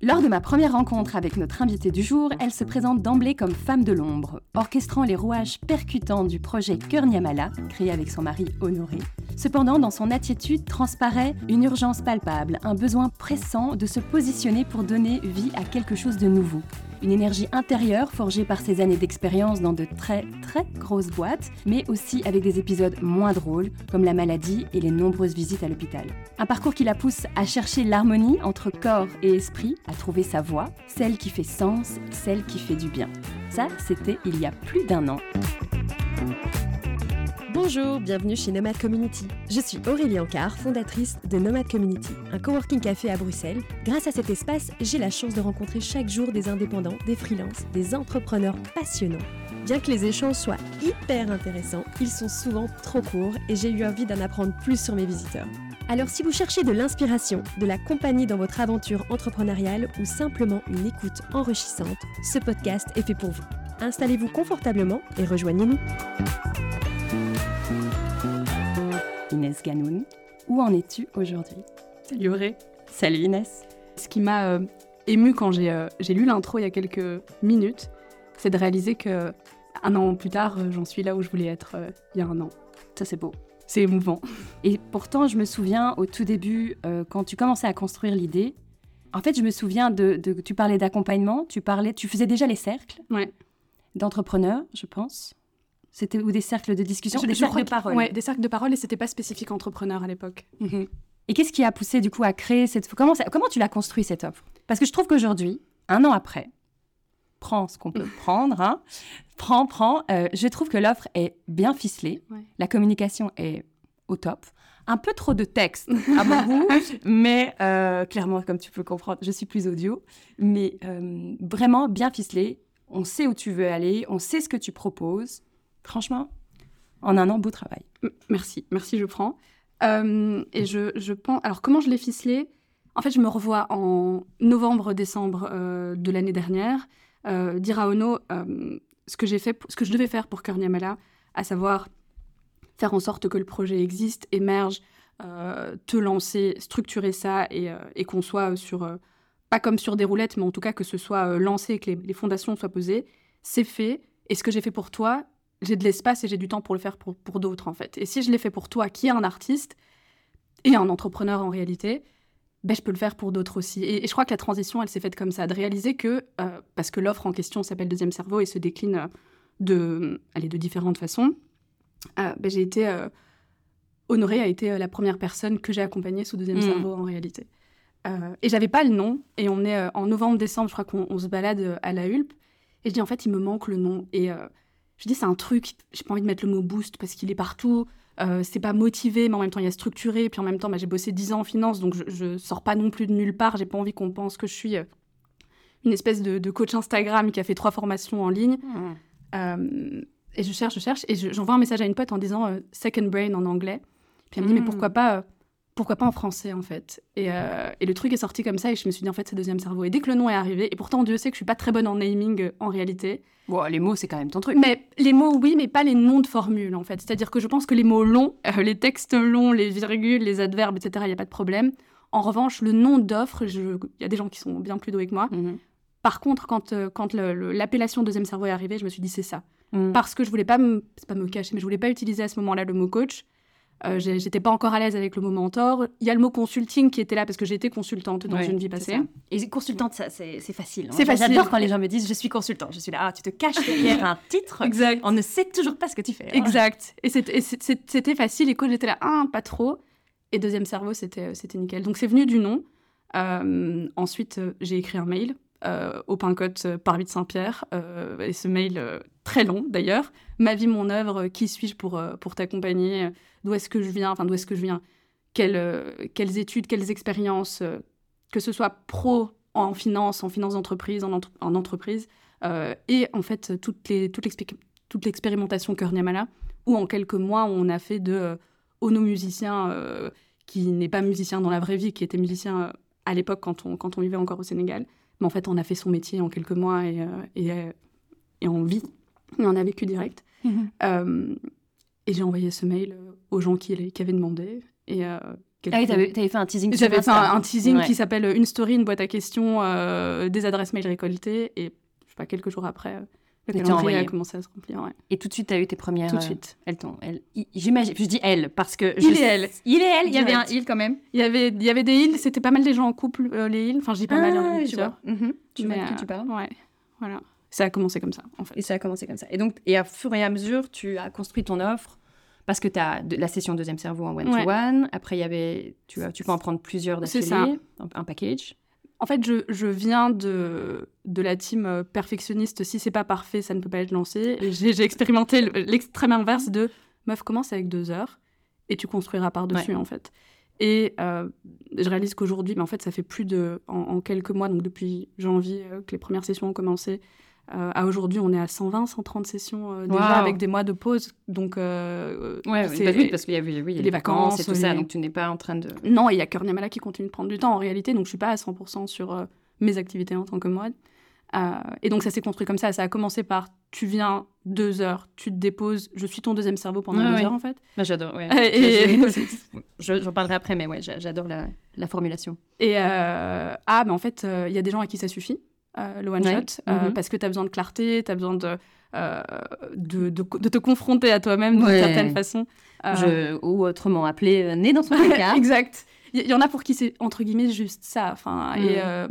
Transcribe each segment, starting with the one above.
Lors de ma première rencontre avec notre invitée du jour, elle se présente d'emblée comme femme de l'ombre, orchestrant les rouages percutants du projet Cœur Niamala, créé avec son mari Honoré. Cependant, dans son attitude transparaît une urgence palpable, un besoin pressant de se positionner pour donner vie à quelque chose de nouveau. Une énergie intérieure forgée par ses années d'expérience dans de très très grosses boîtes, mais aussi avec des épisodes moins drôles, comme la maladie et les nombreuses visites à l'hôpital. Un parcours qui la pousse à chercher l'harmonie entre corps et esprit, à trouver sa voie, celle qui fait sens, celle qui fait du bien. Ça, c'était il y a plus d'un an. Bonjour, bienvenue chez Nomad Community. Je suis Aurélie Ancard, fondatrice de Nomad Community, un coworking café à Bruxelles. Grâce à cet espace, j'ai la chance de rencontrer chaque jour des indépendants, des freelances, des entrepreneurs passionnants. Bien que les échanges soient hyper intéressants, ils sont souvent trop courts et j'ai eu envie d'en apprendre plus sur mes visiteurs. Alors si vous cherchez de l'inspiration, de la compagnie dans votre aventure entrepreneuriale ou simplement une écoute enrichissante, ce podcast est fait pour vous. Installez-vous confortablement et rejoignez-nous. Inès Ganoun, où en es-tu aujourd'hui? Salut Auré. Salut Inès. Ce qui m'a euh, ému quand j'ai euh, j'ai lu l'intro il y a quelques minutes, c'est de réaliser que un an plus tard, euh, j'en suis là où je voulais être euh, il y a un an. Ça c'est beau. C'est émouvant. Et pourtant, je me souviens au tout début, quand tu commençais à construire l'idée, en fait, je me souviens de, de- tu parlais d'accompagnement, tu parlais, tu faisais déjà les cercles Ouais. d'entrepreneurs, je pense. C'était ou des cercles de discussion, Je- des je cercles de parole. Ouais, des cercles de parole et c'était pas spécifique entrepreneur à l'époque. Mhm. Et qu'est-ce qui a poussé du coup à créer cette comment ça- comment tu l'as construit cette offre? Parce que je trouve qu'aujourd'hui, un an après, prends ce qu'on peut prendre, hein, prends, prends. euh, je trouve que l'offre est bien ficelée, Ouais. la communication est au top. Un peu trop de texte à mon goût, mais euh, clairement, comme tu peux comprendre, je suis plus audio, mais euh, vraiment bien ficelé. On sait où tu veux aller, on sait ce que tu proposes. Franchement, en un an, beau travail. Merci, merci, je prends. Euh, et je, je pense. Alors, comment je l'ai ficelé? En fait, je me revois en novembre-décembre euh, de l'année dernière euh, dire à Ono ce que j'ai fait, ce que je devais faire pour Cœur Niamala, à savoir faire en sorte que le projet existe, émerge, te lancer, structurer ça et, qu'on soit sur pas comme sur des roulettes, mais en tout cas que ce soit lancé et que les, les fondations soient posées. C'est fait. Et ce que j'ai fait pour toi, j'ai de l'espace et j'ai du temps pour le faire pour, pour d'autres, en fait. Et si je l'ai fait pour toi, qui est un artiste et un entrepreneur en réalité, ben, je peux le faire pour d'autres aussi. Et, et je crois que la transition, elle s'est faite comme ça, de réaliser que, euh, parce que l'offre en question s'appelle Deuxième Cerveau et se décline euh, de, allez, de différentes façons, euh, ben, j'ai été... euh, Honorée a été la première personne que j'ai accompagnée sous Deuxième Mm. Cerveau en réalité. Euh, et j'avais pas le nom, et on est euh, en novembre-décembre, je crois qu'on on se balade euh, à la Hulpe, et je dis en fait, il me manque le nom. Et je dis, c'est un truc, j'ai pas envie de mettre le mot boost parce qu'il est partout. Euh, c'est pas motivé, mais en même temps, il y a structuré. Puis en même temps, bah, j'ai bossé 10 ans en finance, donc je, je sors pas non plus de nulle part. J'ai pas envie qu'on pense que je suis euh, une espèce de, de coach Instagram qui a fait trois formations en ligne. Euh, et je cherche, je cherche, et je- j'envoie un message à une pote en disant euh, second brain en anglais. Puis elle me dit, mais pourquoi pas, pourquoi pas en français en fait et, euh, et le truc est sorti comme ça, et je me suis dit, en fait, c'est deuxième cerveau. Et dès que le nom est arrivé, et pourtant Dieu sait que je suis pas très bonne en naming euh, en réalité, Bon, les mots, c'est quand même ton truc. mais les mots, oui, mais pas les noms de formules, en fait. C'est-à-dire que je pense que les mots longs, euh, les textes longs, les virgules, les adverbes, etc., il n'y a pas de problème. En revanche, le nom d'offre, il y a des gens qui sont bien plus doués que moi. Mhm. Par contre, quand, quand l'appellation deuxième cerveau est arrivée, je me suis dit, c'est ça. Mhm. Parce que je voulais pas me, c'est pas me cacher, mais je voulais pas utiliser à ce moment-là le mot coach. Euh, J'étais pas encore à l'aise avec le mot mentor. Il y a le mot consulting qui était là parce que été consultante dans Ouais, une vie passée. ça. Et consultante, ça, c'est facile. C'est facile. J'adore quand les gens me disent je suis consultant. Je suis là, ah, tu te caches derrière un titre. Exact. On ne sait toujours pas ce que tu fais. hein. Exact. Et c'était facile. Et coach, j'étais là, ah, pas trop. Et deuxième cerveau, c'était c'était nickel. Donc c'est venu du nom. Euh, ensuite, euh, j'ai écrit un mail euh, au Pincote euh, de Saint-Pierre. euh, et ce mail, euh, très long d'ailleurs. Ma vie, mon œuvre, qui suis-je pour, pour t'accompagner? D'où est-ce que je viens? Enfin, d'où est-ce que je viens? Quelles, quelles études, quelles expériences, que ce soit pro en finance, en finance d'entreprise, en, entre- en entreprise, et en fait, toute l'expé- toute l'expérimentation Cœur Niamala, où en quelques mois, on a fait de euh, Ono musicien qui n'est pas musicien dans la vraie vie, qui était musicien à l'époque quand on, quand on vivait encore au Sénégal. Mais en fait, on a fait son métier en quelques mois et, euh, et, euh, et on vit. Et on a vécu direct. Mhm. Euh, et j'ai envoyé ce mail aux gens qui, qui avaient demandé. Et, Ah oui, t'avais, t'avais fait un teasing. J'avais fait un, un teasing Ouais. qui s'appelle Une story, une boîte à questions, euh, des adresses mail récoltées. Et je sais pas, quelques jours après, le calendrier envoyé. a commencé à se remplir. ouais. Et tout de suite, t'as eu tes premières. Tout de euh, suite. Elles t'ont. Elles, j'imagine. Je dis elle parce que. Il je- et elle. Il et elle. Il y avait un il quand même. Il y avait, il y avait des îles, c'était pas mal des gens en couple, euh, les îles. Enfin, je dis pas mal, il y en avait je vois. Mhm. Tu vois de qui euh, tu parles. Ouais, voilà. Ça a commencé comme ça, en fait. Et ça a commencé comme ça. Et donc, et à fur et à mesure, tu as construit ton offre parce que tu as de- la session deuxième cerveau en one-to-one. Après, il y avait, tu, as- tu peux en prendre plusieurs C'est d'affilée, un, un package. En fait, je, je viens de, de la team euh, perfectionniste. Si c'est pas parfait, ça ne peut pas être lancé. J'ai expérimenté le- l'extrême inverse de meuf, commence avec deux heures et tu construiras par-dessus, en fait. Et euh, je réalise qu'aujourd'hui, mais en fait, ça fait plus de. En, en quelques mois, donc depuis janvier euh, que les premières sessions ont commencé, euh, à aujourd'hui, on est à 120, 130 sessions euh, déjà Wow. avec des mois de pause. Donc, euh, Ouais, c'est- bah oui, parce qu'il y avait oui, a les les vacances, et tout ça. Donc, tu n'es pas en train de. Non, il y a Kern Yamala qui continue de prendre du temps en réalité, donc je suis pas à 100% sur euh, mes activités en tant que mode. Et donc ça s'est construit comme ça. Ça a commencé par tu viens deux heures, tu te déposes, je suis ton deuxième cerveau pendant deux heures en fait. Bah, j'adore. Ouais. Et- Je- J'en parlerai après, mais ouais, j'a- j'adore la, la formulation. Et ah, mais en fait, il y a des gens à qui ça suffit, euh, le one Ouais. shot, euh, Mhm. parce que tu as besoin de clarté, tu as besoin de, euh, de, de, de te confronter à toi-même Ouais. d'une certaine façon. Je, ou autrement appelé né dans son placard. exact. Il y, y en a pour qui c'est entre guillemets juste ça. Enfin, et euh,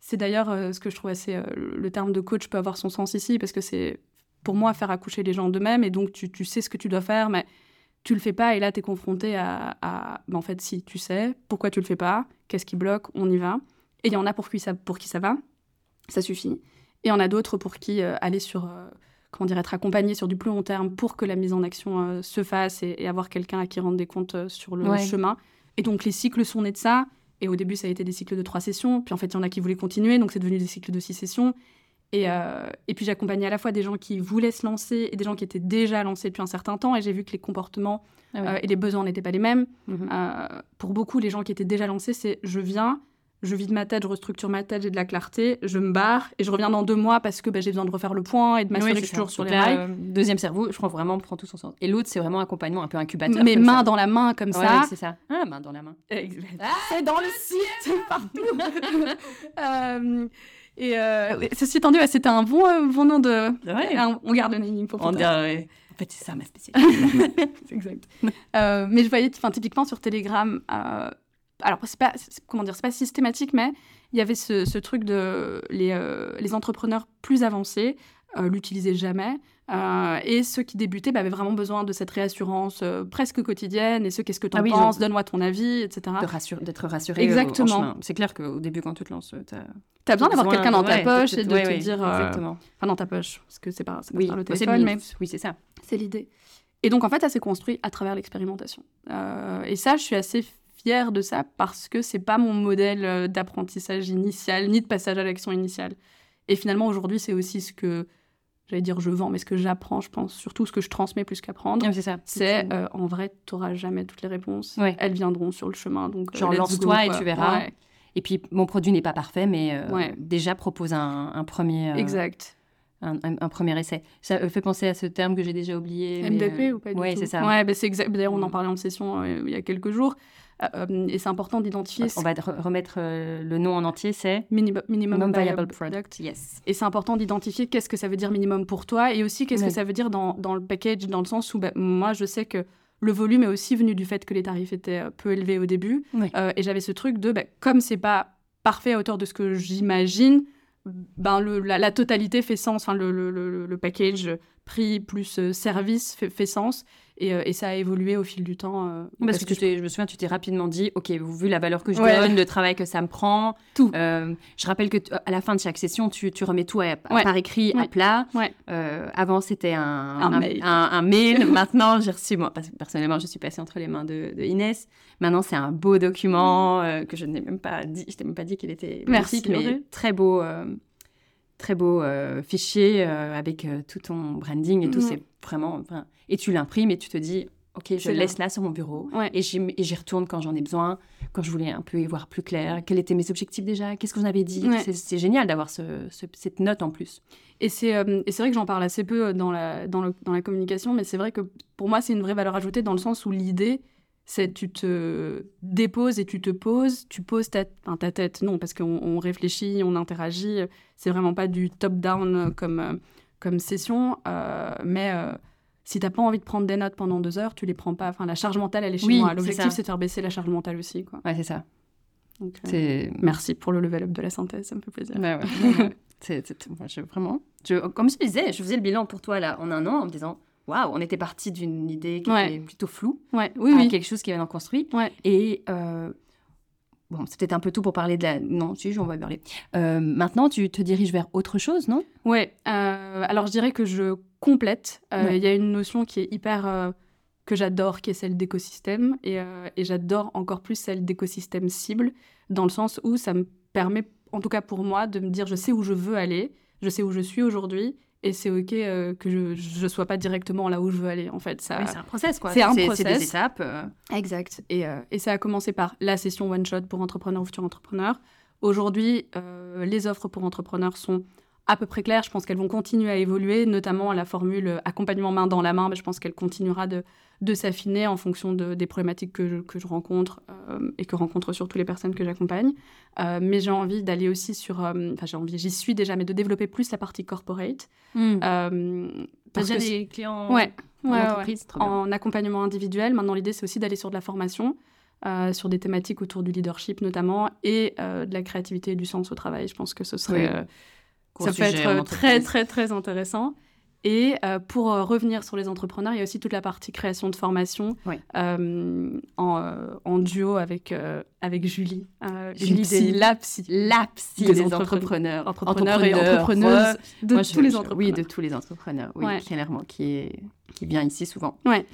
c'est d'ailleurs ce que je trouve assez. le terme de coach peut avoir son sens ici parce que c'est pour moi faire accoucher les gens d'eux-mêmes et donc tu, tu sais ce que tu dois faire, mais tu le fais pas et là tu es confronté à. à- ben, en fait, si tu sais pourquoi tu le fais pas, qu'est-ce qui bloque, on y va. Et il y en a pour qui ça, pour qui ça va, ça suffit. Et en a d'autres pour qui euh, aller sur. euh, comment dire, être accompagné sur du plus long terme pour que la mise en action euh, se fasse et, et avoir quelqu'un à qui rendre des comptes sur le Ouais. chemin. Et donc les cycles sont nés de ça. Et au début, ça a été des cycles de trois sessions. Puis en fait, il y en a qui voulaient continuer, donc c'est devenu des cycles de six sessions. Et, et puis j'accompagnais à la fois des gens qui voulaient se lancer et des gens qui étaient déjà lancés depuis un certain temps. Et j'ai vu que les comportements Ah et les besoins n'étaient pas les mêmes. Mhm. Pour beaucoup, les gens qui étaient déjà lancés, c'est je viens, je vide ma tête, je restructure ma tête, j'ai de la clarté, je me barre et je reviens dans deux mois parce que bah, j'ai besoin de refaire le point et de m'assurer Oui, que je suis toujours sur les rails. euh, deuxième cerveau, je crois vraiment prend tout son sens. Et l'autre, c'est vraiment accompagnement, un peu incubateur. Mains ça. dans la main comme Ouais, ça. c'est ça. Ah, main dans la main. c'est dans le site, partout. Euh, et euh, ceci étant dit, c'était un bon, bon nom de. Ouais. on garde le pour plus tard. En fait, c'est ça ma spécialité. C'est exact. Mais je voyais, typiquement sur Telegram, alors c'est pas, comment dire, c'est pas systématique, mais il y avait ce, ce truc de les, euh, les entrepreneurs plus avancés euh, l'utilisaient jamais. euh, et ceux qui débutaient bah, avaient vraiment besoin de cette réassurance euh, presque quotidienne. Et ce, qu'est-ce que tu en Ah oui, penses Donne-moi ton avis, etc. D'être rassuré. Exactement. C'est clair qu'au début, quand tu te lances, Tu as besoin d'avoir quelqu'un dans ta ouais, poche et de ouais, te ouais, dire. euh, Exactement. Enfin, dans ta poche, parce que c'est pas, pas Oui, par le c'est téléphone, mais oui, c'est ça. c'est l'idée. Et donc, en fait, ça s'est construit à travers l'expérimentation. Euh, et ça, je suis assez fière de ça parce que c'est pas mon modèle euh, d'apprentissage initial, ni de passage à l'action initiale. Et finalement, aujourd'hui, c'est aussi ce que, j'allais dire je vends, mais ce que j'apprends, je pense, surtout ce que je transmets plus qu'apprendre. Ah, c'est ça. C'est, euh, en vrai, tu n'auras jamais toutes les réponses. Ouais. Elles viendront sur le chemin. Donc, euh, Genre, lance-toi et tu verras. Ouais, Et puis, mon produit n'est pas parfait, mais euh, Ouais. déjà propose un, un premier, euh, exact. Un, un- un premier essai. Ça euh, fait penser à ce terme que j'ai déjà oublié. mais, MVP euh, ou pas du ouais, tout c'est ça. Ouais, bah, c'est exact. D'ailleurs, on en Mm. parlait en session euh, il y a quelques jours. Euh, et c'est important d'identifier On va re- remettre le nom en entier, c'est minimum, viable product. Yes. Et c'est important d'identifier qu'est-ce que ça veut dire minimum pour toi et aussi qu'est-ce que ça veut dire dans, dans le package, dans le sens où bah, moi, je sais que le volume est aussi venu du fait que les tarifs étaient peu élevés au début. Et j'avais ce truc de, bah, comme c'est pas parfait à hauteur de ce que j'imagine, ben le, la, la totalité fait sens. Enfin, le, le, package prix plus euh, service fait, fait sens. Et, euh, et ça a évolué au fil du temps. euh, Parce, que, tu je- me souviens, tu t'es rapidement dit, ok, vu la valeur que je Ouais. donne, le travail que ça me prend, Tout. euh, je rappelle que à la fin de chaque session, tu, tu remets tout à- Ouais. par écrit à plat. Euh, avant, c'était un, Un mail. un- un mail. Maintenant, j'ai reçu, moi, parce que personnellement, je suis passée entre les mains de, de Inès. Maintenant, c'est un beau document que je n'ai même pas dit, je t'ai même pas dit qu'il était Merci, magnifique, mais très beau, très beau euh, fichier euh, avec euh, tout ton branding et tout. Ouais. C'est vraiment, enfin, et tu l'imprimes et tu te dis, ok, je le laisse là sur mon bureau. Ouais. Et j'y et j'y retourne quand j'en ai besoin, quand je voulais un peu y voir plus clair. Quels étaient mes objectifs déjà? Qu'est-ce qu'on avait dit? Ouais. C'est- C'est génial d'avoir ce- ce- cette note en plus. Et c'est et c'est vrai que j'en parle assez peu dans la, dans, le- dans la communication, mais c'est vrai que pour moi, c'est une vraie valeur ajoutée dans le sens où l'idée, c'est tu te déposes et tu te poses, tu poses ta, enfin, ta tête, non, parce qu'on on réfléchit, on interagit, c'est vraiment pas du top-down comme, comme session, euh, mais euh, si t'as pas envie de prendre des notes pendant deux heures, tu les prends pas. Enfin, la charge mentale, elle est chez Oui, moi. L'objectif, c'est de faire baisser la charge mentale aussi, quoi. Ouais, c'est ça. Donc, euh. Merci pour le level up de la synthèse, ça me fait plaisir. Ouais, ouais. C'est- vraiment. Je, comme je disais, je faisais le bilan pour toi là en un an en me disant waouh, on était parti d'une idée qui Ouais. était plutôt floue Ouais, oui, à oui. quelque chose qui est maintenant construit. Ouais. Et euh, bon, c'est peut-être un peu tôt pour parler de la. Non, si, on va parler. Euh, maintenant, tu te diriges vers autre chose, non? Ouais, euh, alors je dirais que je complète. Il y a une notion qui est hyper. que j'adore, qui est celle d'écosystème. Et, euh, et j'adore encore plus celle d'écosystème cible, dans le sens où ça me permet, en tout cas pour moi, de me dire je sais où je veux aller, je sais où je suis aujourd'hui, et c'est OK euh, que je ne sois pas directement là où je veux aller, en fait. Ça, Oui, c'est un process quoi. c'est un process. des étapes. euh. Exact. Et, euh, et ça a commencé par la session One Shot pour entrepreneurs ou futurs entrepreneurs. Aujourd'hui, les offres pour entrepreneurs sont à peu près claires. Je pense qu'elles vont continuer à évoluer, notamment la formule euh, accompagnement main dans la main. Mais je pense qu'elle continuera de, de s'affiner en fonction de- des problématiques que je, que je rencontre euh, et que rencontrent surtout les personnes que j'accompagne. Euh, mais j'ai envie d'aller aussi sur... Enfin, j'ai envie, j'y suis déjà, mais de développer plus la partie corporate. Euh, T'as parce déjà que des clients Ouais, en ouais, entreprise en accompagnement individuel. Maintenant, l'idée, c'est aussi d'aller sur de la formation, euh, sur des thématiques autour du leadership notamment, et euh, de la créativité et du sens au travail. Je pense que ce serait... Oui. euh, ça peut être très, très, très intéressant. Et euh, pour euh, revenir sur les entrepreneurs, il y a aussi toute la partie création de formation Oui. euh, en, en duo avec, avec Julie. Julie Denis. la psy. La psy Des des entrepreneurs. entrepreneurs. Entrepreneurs et entrepreneuses de Moi, tous je- les entrepreneurs. Oui, de tous les entrepreneurs. Oui, Ouais. clairement, qui, est, qui vient ici souvent. Ouais.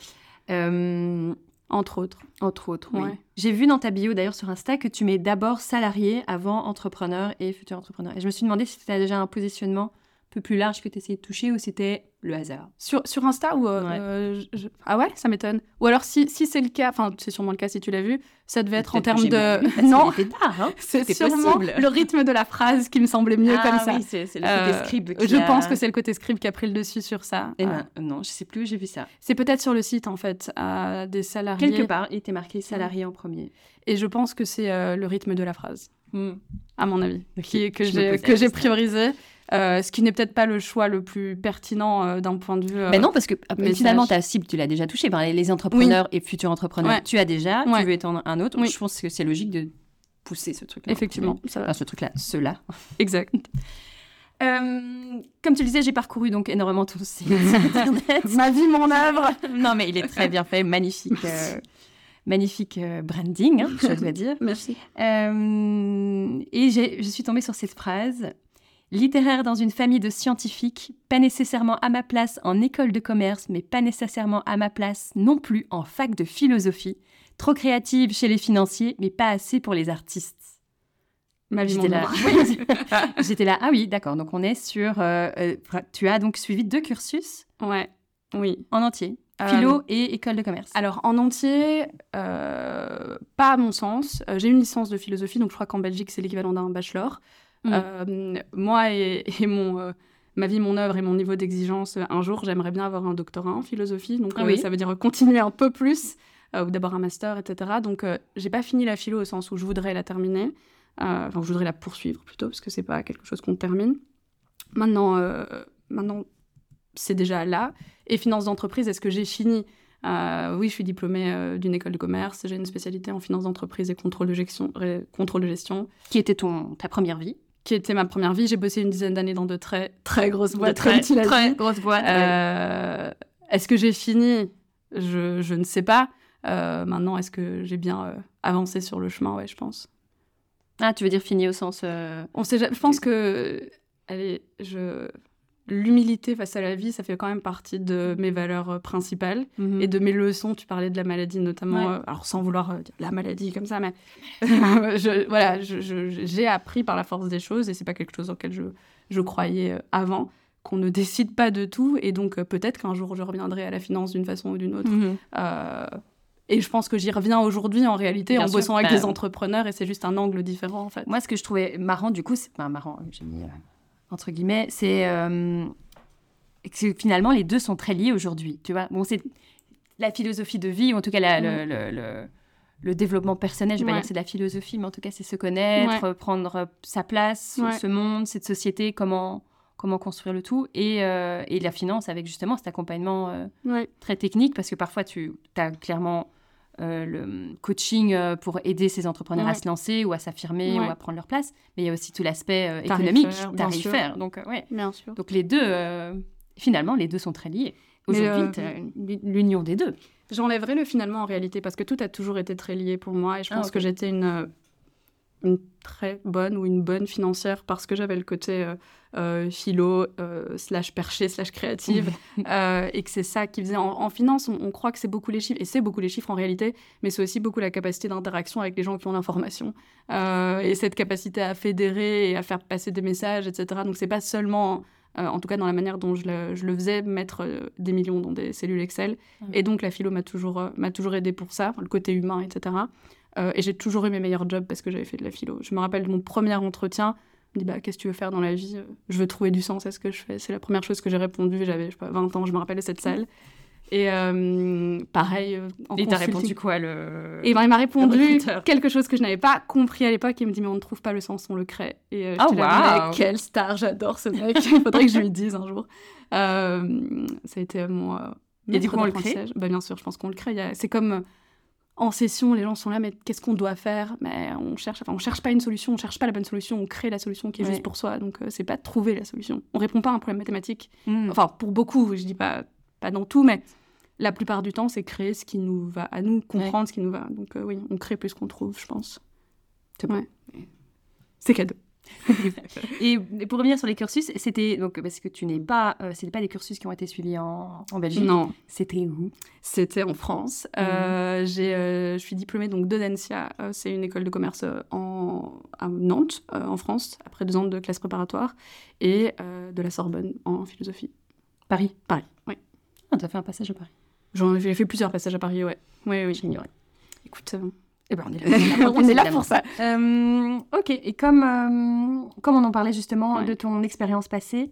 Entre autres. entre autres, oui. Ouais. J'ai vu dans ta bio, d'ailleurs, sur Insta, que tu mets d'abord salarié avant entrepreneur et futur entrepreneur. Et je me suis demandé si tu as déjà un positionnement peu plus large que tu essayais de toucher ou c'était le hasard? Sur, sur Insta ou euh, Ouais. euh, je- Ah ouais, ça m'étonne. Ou alors si, si c'est le cas, enfin c'est sûrement le cas si tu l'as vu, ça devait être en termes de... non, hein. c'est sûrement possible. le rythme de la phrase qui me semblait mieux comme ça. Ah oui, c'est le Euh, côté scribe qui je a- pense que c'est le côté script qui a pris le dessus sur ça. Eh Euh, ben, non, je sais plus où j'ai vu ça. c'est peut-être sur le site en fait, euh, des salariés. Quelque part, il était marqué salarié en premier. Et je pense que c'est euh, le rythme de la phrase, Hmm. à mon avis, qui est- que j'ai priorisé. Euh, ce qui n'est peut-être pas le choix le plus pertinent euh, d'un point de vue. euh, Ben non, parce que euh, finalement, ta cible, tu l'as déjà touchée. Ben, les- les entrepreneurs et futurs entrepreneurs, Ouais. tu as déjà, Ouais. tu veux étendre un autre. Oui. Je pense que c'est logique de pousser ce truc-là. Effectivement, ça va. Enfin, ce truc-là, ceux-là. Exact. Euh, comme tu le disais, j'ai parcouru donc énormément ton site internet. Ma vie, mon œuvre. non, mais il est très bien fait, magnifique, euh, magnifique euh, branding, hein, je dois dire. Merci. Et je suis tombée sur cette phrase littéraire dans une famille de scientifiques, pas nécessairement à ma place en école de commerce, mais pas nécessairement à ma place non plus en fac de philosophie. Trop créative chez les financiers, mais pas assez pour les artistes. J'étais là. J'étais là. Ah oui, d'accord. Donc on est sur. euh, euh, tu as donc suivi deux cursus? Ouais, oui. en entier, Euh, philo et école de commerce. Alors, en entier, euh, pas à mon sens. J'ai une licence de philosophie, donc je crois qu'en Belgique, c'est l'équivalent d'un bachelor. Mm. Euh, moi et, et mon, euh, ma vie, mon œuvre et mon niveau d'exigence, euh, un jour, j'aimerais bien avoir un doctorat en philosophie. Donc, Ah oui. ça veut dire continuer un peu plus, euh, ou d'abord un master, etc. Donc, euh, j'ai pas fini la philo au sens où je voudrais la terminer. Euh, Enfin, je voudrais la poursuivre plutôt, parce que c'est pas quelque chose qu'on termine. Maintenant, maintenant c'est déjà là. Et finance d'entreprise, est-ce que j'ai fini? Oui, je suis diplômée d'une école de commerce. J'ai une spécialité en finance d'entreprise et contrôle de gestion. contrôle de gestion Qui était ton, ta première vie? Qui était ma première vie. J'ai bossé une dizaine d'années dans de très, très grosses boîtes, très, comme tu l'as très dit. grosse boîte. ouais. Euh, Est-ce que j'ai fini? Je, je ne sais pas. Euh, maintenant, est-ce que j'ai bien euh, avancé sur le chemin? Ouais, je pense. Ah, tu veux dire fini au sens. On sait, je pense que allez, je, l'humilité face à la vie, ça fait quand même partie de mes valeurs euh, principales mhm. et de mes leçons. Tu parlais de la maladie notamment, Ouais. euh, alors sans vouloir euh, dire la maladie comme ça, mais je, voilà, j'ai appris par la force des choses et c'est pas quelque chose auquel je, je croyais avant qu'on ne décide pas de tout et donc euh, peut-être qu'un jour je reviendrai à la finance d'une façon ou d'une autre. Mhm. Et je pense que j'y reviens aujourd'hui en réalité Bien en sûr. bossant avec Bah, des entrepreneurs et c'est juste un angle différent en fait. Moi, ce que je trouvais marrant, du coup, c'est enfin, marrant, j'ai mis euh, entre guillemets, c'est euh, que finalement les deux sont très liés aujourd'hui. Tu vois, bon, c'est la philosophie de vie, ou en tout cas la- le, le- le- le développement personnel, je vais pas Ouais. dire que c'est de la philosophie, mais en tout cas c'est se connaître, Ouais. prendre euh, sa place, Ouais. ce monde, cette société, comment, comment construire le tout, et, euh, et la finance avec justement cet accompagnement euh, très technique, parce que parfois tu as clairement euh, le coaching euh, pour aider ces entrepreneurs à se lancer ou à s'affirmer Ouais. ou à prendre leur place, mais il y a aussi tout l'aspect euh, économique, tarifaire. Donc, ouais. Bien sûr. Donc les deux, finalement, les deux sont très liés. Aujourd'hui, l'union des deux. J'enlèverai le finalement en réalité parce que tout a toujours été très lié pour moi et je Ah, pense que j'étais une, une très bonne ou une bonne financière parce que j'avais le côté philo euh, slash perché slash créative euh, et que c'est ça qui faisait en, en finance on, on croit que c'est beaucoup les chiffres et c'est beaucoup les chiffres en réalité mais c'est aussi beaucoup la capacité d'interaction avec les gens qui ont l'information Euh, et cette capacité à fédérer et à faire passer des messages etc donc c'est pas seulement euh, en tout cas dans la manière dont je le, je le faisais, mettre euh, des millions dans des cellules Excel. Mhm. Et donc la philo m'a toujours, euh, m'a toujours aidé pour ça, le côté humain, etc. Euh, et j'ai toujours eu mes meilleurs jobs parce que j'avais fait de la philo. Je me rappelle de mon premier entretien, me dit bah, Qu'est-ce que tu veux faire dans la vie Euh, Je veux trouver du sens à ce que je fais. C'est la première chose que j'ai répondu. J'avais je sais pas, 20 ans, je me rappelle de cette salle. Et euh, pareil, euh, en Et t'as répondu quoi le... et ben, il m'a répondu quelque chose que je n'avais pas compris à l'époque. Il me dit Mais on ne trouve pas le sens, on le crée. Et euh, Oh, là, waouh. Mais quelle star, j'adore ce mec. il faudrait que je lui dise un jour. Euh, ça a été mon. Et du coup, on le crée? bah, Bien sûr, je pense qu'on le crée. A- C'est comme. En session, les gens sont là, mais qu'est-ce qu'on doit faire? Mais on cherche, enfin, on cherche pas une solution, on cherche pas la bonne solution, on crée la solution qui est Ouais. juste pour soi. Donc, euh, c'est pas de trouver la solution. On répond pas à un problème mathématique. Mm. Enfin, pour beaucoup, je dis pas, pas dans tout, mais la plupart du temps, c'est créer ce qui nous va à nous, comprendre ce qui nous va. Donc, euh, oui, on crée plus qu'on trouve, je pense. C'est bon. Ouais. C'est cadeau. Et, pour revenir sur les cursus, c'était donc parce que tu n'es pas, euh, c'était pas des cursus qui ont été suivis en, en Belgique. Non, C'était où? C'était en France. Euh, j'ai, euh, je suis diplômée donc d'Audencia. Euh, c'est une école de commerce en, à Nantes, en France, après deux ans de classe préparatoire, et de la Sorbonne en philosophie. Paris. Paris, oui. Ah, t'as fait un passage à Paris. J'en- J'ai fait plusieurs passages à Paris, ouais. Oui, oui. J'ignorais. Écoute, Eh ben, on est là, on est là pour ça. Euh, ok, et comme, euh, comme on en parlait justement Ouais. de ton expérience passée,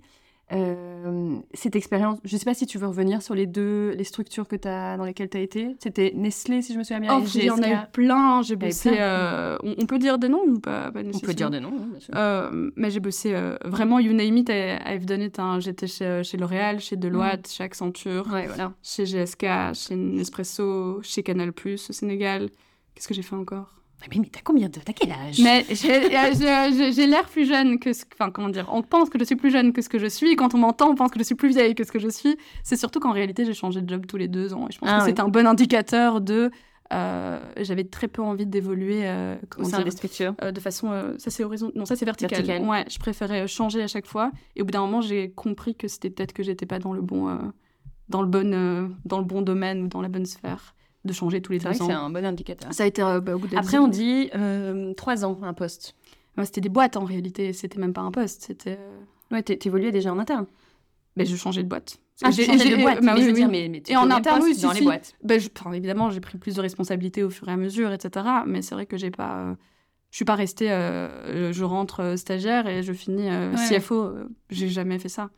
euh, cette expérience, je ne sais pas si tu veux revenir sur les deux les structures que as, dans lesquelles tu as été. C'était Nestlé, si je me souviens bien. Oh, il y en a eu plein. J'ai bossé. plein. on, on peut dire des noms ou pas, pas On peut dire de nom, oui, bien sûr. Mais j'ai bossé vraiment, you name it, I've done it. hein. J'étais chez, chez L'Oréal, chez Deloitte, chez Accenture, Ouais, voilà. chez GSK, chez Nespresso, chez Canal+, au Sénégal. Qu'est-ce que j'ai fait encore? Mais, mais t'as combien de... T'as quel âge? Mais j'ai euh, j'ai- l'air plus jeune que ce... Enfin, comment dire On pense que je suis plus jeune que ce que je suis. Quand on m'entend, on pense que je suis plus vieille que ce que je suis. C'est surtout qu'en réalité, j'ai changé de job tous les deux ans. Et je pense Ah que oui. c'est un bon indicateur de... euh, J'avais très peu envie d'évoluer euh, euh, de façon. euh, ça, c'est horizon... Non, ça, c'est vertical. Vertical. Ouais, je préférais changer à chaque fois. Et au bout d'un moment, j'ai compris que c'était peut-être que j'étais pas dans le bon. euh, Dans le, bon, euh, dans le bon domaine ou dans la bonne sphère de changer tous les ans. c'est un bon indicateur. Ça a été euh, bah, au bout de Après, on dit euh, trois ans, un poste. Ouais, c'était des boîtes en réalité, c'était même pas un poste, c'était. euh, Ouais, t'é- t'évoluais déjà en interne. Ben, je changeais de boîte. Ah, J'ai- changé de boîte. bah mais oui, je veux oui. dire, mais, mais tu Et en interne, oui, dans si, les si. boîtes. Ben, je- enfin, évidemment, j'ai pris plus de responsabilités au fur et à mesure, etc. Mais c'est vrai que j'ai pas. Je suis pas restée. euh, je rentre stagiaire et je finis euh, Ouais. CFO. j'ai jamais fait ça.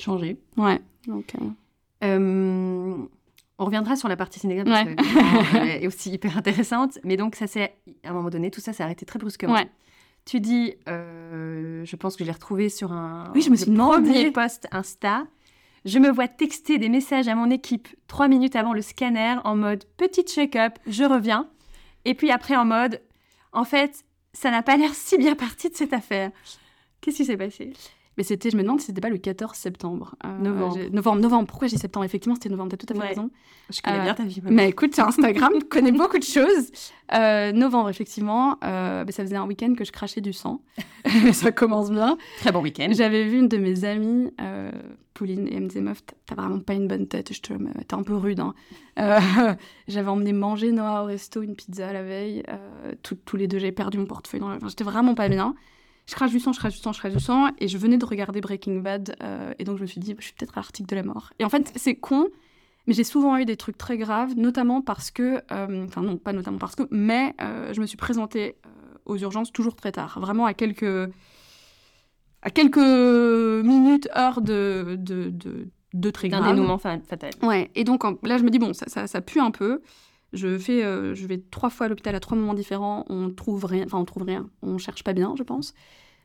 Changé. Ouais. Donc. Euh, on reviendra sur la partie Sénégal Ouais. parce que, est aussi hyper intéressante. Mais donc, ça s'est, à un moment donné, tout ça s'est arrêté très brusquement. Ouais. Tu dis, euh, je pense que je l'ai retrouvé sur un Oui, je me suis demandé. premier post Insta. Je me vois texter des messages à mon équipe trois minutes avant le scanner en mode petite check-up, je reviens. Et puis après en mode, en fait, ça n'a pas l'air si bien parti de cette affaire. Qu'est-ce qui s'est passé? Mais c'était, je me demande si c'était pas le 14 septembre. Euh, Novembre. j'ai- Novembre, novembre. Pourquoi j'ai septembre? Effectivement, c'était novembre, t'as tout à fait Ouais. raison. Je connais Euh, bien ta vie. maman. Mais écoute, Instagram connaît beaucoup de choses. Euh, novembre, effectivement, ben, ça faisait un week-end que je crachais du sang. ça commence bien. Très bon week-end. J'avais vu une de mes amies, Pauline, et elle me disait Meuf, t'as- vraiment pas une bonne tête. Je te t'es un peu rude. hein. J'avais emmené manger Noah au resto, une pizza la veille. tout- tous les deux, j'avais perdu mon portefeuille. Dans la... enfin, J'étais vraiment pas bien. Je crache du sang, je crache du sang, je crache du sang. Et je venais de regarder Breaking Bad. euh, et donc, je me suis dit Je suis peut-être à l'article de la mort. Et en fait, c'est con. Mais j'ai souvent eu des trucs très graves, notamment parce que, euh, enfin non, pas notamment parce que, mais euh, je me suis présentée aux urgences toujours très tard, vraiment à quelques, à quelques minutes, heures de, de, de, de très D'un grave. dénouement fa- fatal. Ouais, et donc en- là, je me dis, bon, ça, ça, ça pue un peu. Je, fais, euh, je vais trois fois à l'hôpital à trois moments différents. On trouve rien, enfin, on trouve rien. On cherche pas bien, je pense.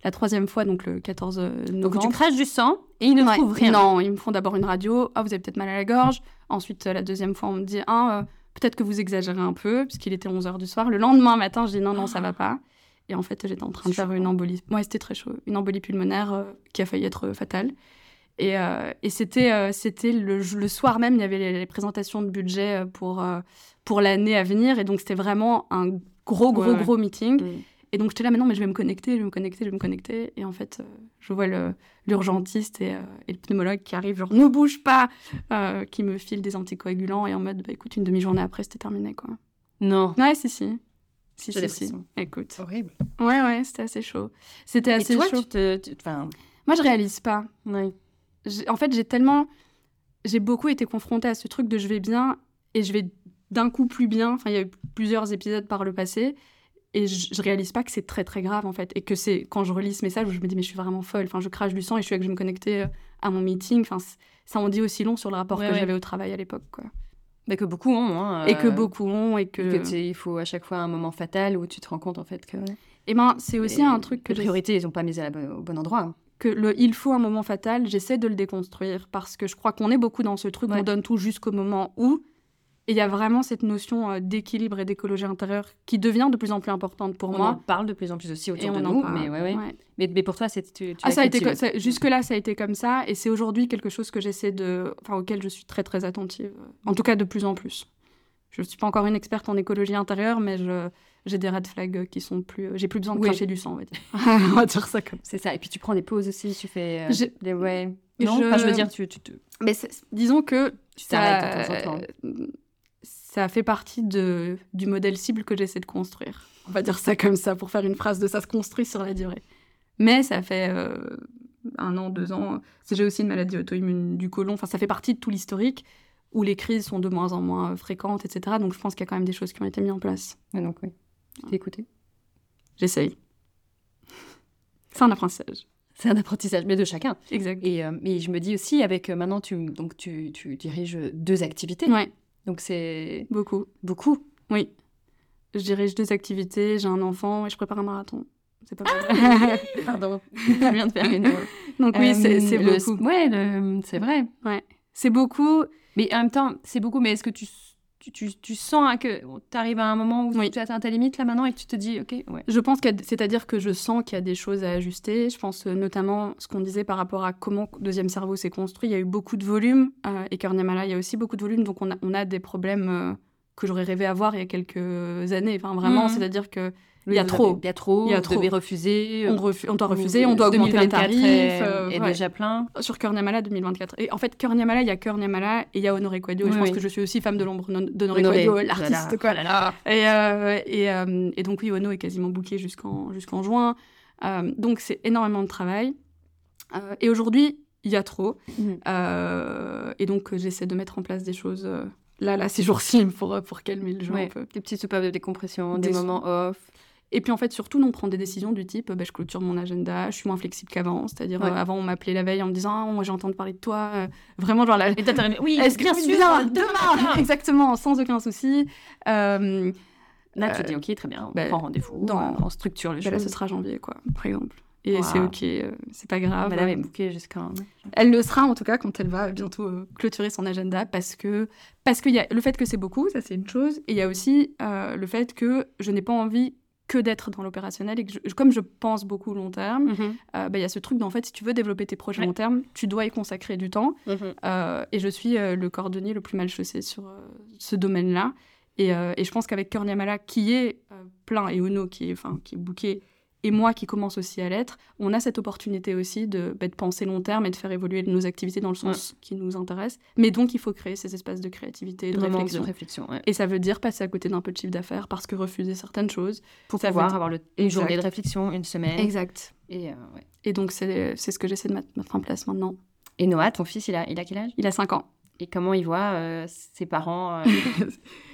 La troisième fois, donc le 14 novembre. Donc tu craches du sang et ils ne Ouais. trouvent rien. Non, ils me font d'abord une radio. Ah, vous avez peut-être mal à la gorge. Ensuite, euh, la deuxième fois, on me dit, ah, euh, peut-être que vous exagérez un peu, puisqu'il était 11h du soir. Le lendemain matin, je dis, non, non, ça va pas. Et en fait, j'étais en train de faire chaud. une embolie. Ouais, c'était très chaud. Une embolie pulmonaire euh, qui a failli être euh, fatale. Et, euh, et c'était euh, c'était le, le soir même, il y avait les, les présentations de budget euh, pour, euh, pour l'année à venir. Et donc, c'était vraiment un gros, gros, Ouais, gros meeting. Mm. Et donc, j'étais là, mais non, mais je vais me connecter, je vais me connecter, je vais me connecter. Et en fait, euh, je vois le- l'urgentiste et, euh, et le pneumologue qui arrive, genre, ne bouge pas, euh, qui me file des anticoagulants et en mode, bah écoute, une demi-journée après, c'était terminé, quoi. Non. Ouais, si, si. Si, si, si. Écoute. Horrible. Ouais, ouais, c'était assez chaud. C'était Et assez toi, chaud. tu te. tu- Enfin, Moi, je réalise pas. ouais. En fait, j'ai tellement. J'ai beaucoup été confrontée à ce truc de je vais bien et je vais d'un coup plus bien. Enfin, il y a eu plusieurs épisodes par le passé. Et je, je réalise pas que c'est très très grave en fait. Et que c'est quand je relis ce message où je me dis mais je suis vraiment folle. Enfin, je crache du sang et je suis là que je me connecter euh, à mon meeting. Enfin, ça en dit aussi long sur le rapport Ouais, que ouais. j'avais au travail à l'époque. quoi. Mais que beaucoup ont. hein, Et que euh, beaucoup ont. Et que il faut à chaque fois un moment fatal où tu te rends compte en fait que Et ben, c'est aussi un truc que les priorités ils ont pas mis à la bonne- au bon endroit. que le il faut un moment fatal, j'essaie de le déconstruire parce que je crois qu'on est beaucoup dans ce truc, Ouais. on donne tout jusqu'au moment où. Et il y a vraiment cette notion euh, d'équilibre et d'écologie intérieure qui devient de plus en plus importante pour On moi. parle de plus en plus aussi Et autour on de en nous, mais ouais, ouais. Ouais. Mais, mais pour toi, c'est tu, tu Ah, l'as ça a été cultivé. co- ça- jusque-là, ça a été comme ça, et c'est aujourd'hui quelque chose que j'essaie de, enfin, auquel je suis très très attentive. En tout cas, de plus en plus. Je ne suis pas encore une experte en écologie intérieure, mais je, j'ai des red flags qui sont plus, j'ai plus besoin de Oui. cracher du sang, on va dire. on va dire ça comme. C'est ça. Et puis tu prends des pauses aussi, tu fais. euh, des ouais. Et Non, je- enfin, je veux dire, tu, tu. Mais disons que Tu ça, t'arrêtes de temps en temps. Ça fait partie de, du modèle cible que j'essaie de construire. On va dire ça comme ça pour faire une phrase de ça se construit sur la durée. Mais ça fait euh, un an, deux ans. c'est- J'ai aussi une maladie auto-immune du côlon. Enfin, ça fait partie de tout l'historique où les crises sont de moins en moins fréquentes, etc. Donc je pense qu'il y a quand même des choses qui ont été mises en place. Ouais, donc oui. Écouté? J'essaye. C'est un apprentissage. C'est un apprentissage, mais de chacun. Exact. Et, euh, je me dis aussi, avec euh, maintenant, tu, donc, tu, tu diriges deux activités. Ouais, Donc c'est beaucoup. beaucoup. Oui. Je dirige deux activités, j'ai un enfant et je prépare un marathon. C'est pas Ah mal. Pardon. je viens de faire une. Donc oui, c'est Euh, c'est beaucoup. Ouais, c'est vrai. C'est beaucoup. Mais en même temps, c'est beaucoup, mais est-ce que tu, tu, tu, tu sens hein, que tu arrives à un moment où Oui. tu atteins ta limite là maintenant et que tu te dis, ok, ouais. Je pense a- c'est-à-dire que je sens qu'il y a des choses à ajuster. Je pense euh, notamment ce qu'on disait par rapport à comment Deuxième Cerveau s'est construit. Il y a eu beaucoup de volume euh, et Kernamala, il y a aussi beaucoup de volume. Donc on a, on a des problèmes euh, que j'aurais rêvé avoir il y a quelques années. Enfin vraiment, Mhm. c'est-à-dire que Il y a trop. Il y a trop. Il y a trop. on, refu- on doit refuser, on doit augmenter les 2024 tarifs. est, euh, est ouais. déjà plein. Sur Cœur Niamala 2024. Et en fait, Cœur Niamala, il y a Cœur Niamala et il y a Honoré Quadio. Et Oui, je pense que je suis aussi femme de l'ombre d'Honoré Honoré. Quadio, Voilà. l'artiste, quoi. Et, euh, et, euh, et donc, oui, Ono est quasiment booké jusqu'en jusqu'en juin. Euh, donc, c'est énormément de travail. Euh, et aujourd'hui, il y a trop. Euh, et donc, euh, j'essaie de mettre en place des choses euh, là, là, ces jours-ci, pour, euh, pour calmer le jeu Ouais. un peu. Des petites soupapes de décompression, des, Des- moments off. Et puis en fait, surtout, non, prendre des décisions du type, bah, je clôture mon agenda, je suis moins flexible qu'avant. C'est-à-dire, Ouais. euh, avant, on m'appelait la veille en me disant, ah, moi j'ai entendu parler de toi. Euh, vraiment, genre, la... Et oui, est-ce bien bien sûr, sûr, demain? Exactement, sans aucun souci. Euh, Là, tu Euh, dis, ok, très bien, on bah, prend rendez-vous, dans- on- on structure les bah, là, ce sera janvier, quoi, par exemple. Et Wow. c'est ok, c'est pas grave. Madame est bookée jusqu'à. Elle le sera en tout cas quand elle va bientôt clôturer son agenda parce que parce qu'il y a le fait que c'est beaucoup, ça c'est une chose, et il y a aussi le fait que je n'ai pas envie que d'être dans l'opérationnel et que je- comme je pense beaucoup long terme, Mhm. euh, bah, il y a ce truc d'en fait si tu veux développer tes projets Ouais. long terme, tu dois y consacrer du temps. Mhm. Euh, et je suis euh, le cordonnier le plus mal chaussé sur ce domaine-là. Et, et je pense qu'avec Cœur Niamala, qui est plein, et Ono, qui est, qui est booké, et moi qui commence aussi à l'être, on a cette opportunité aussi de, bah, de penser long terme et de faire évoluer nos activités dans le sens qui nous intéresse. Mais donc, il faut créer ces espaces de créativité de Vraiment réflexion. de réflexion, ouais. Et ça veut dire passer à côté d'un peu de chiffre d'affaires parce que refuser certaines choses. Pour Ça veut pouvoir dire- avoir le- une Exact. journée de réflexion, une semaine. Exact. Et, euh, ouais. Et donc, c'est ce que j'essaie de mettre, mettre en place maintenant. Et Noah, ton fils, il a, il a quel âge? Il a 5 ans. Et comment il voit euh, ses parents euh,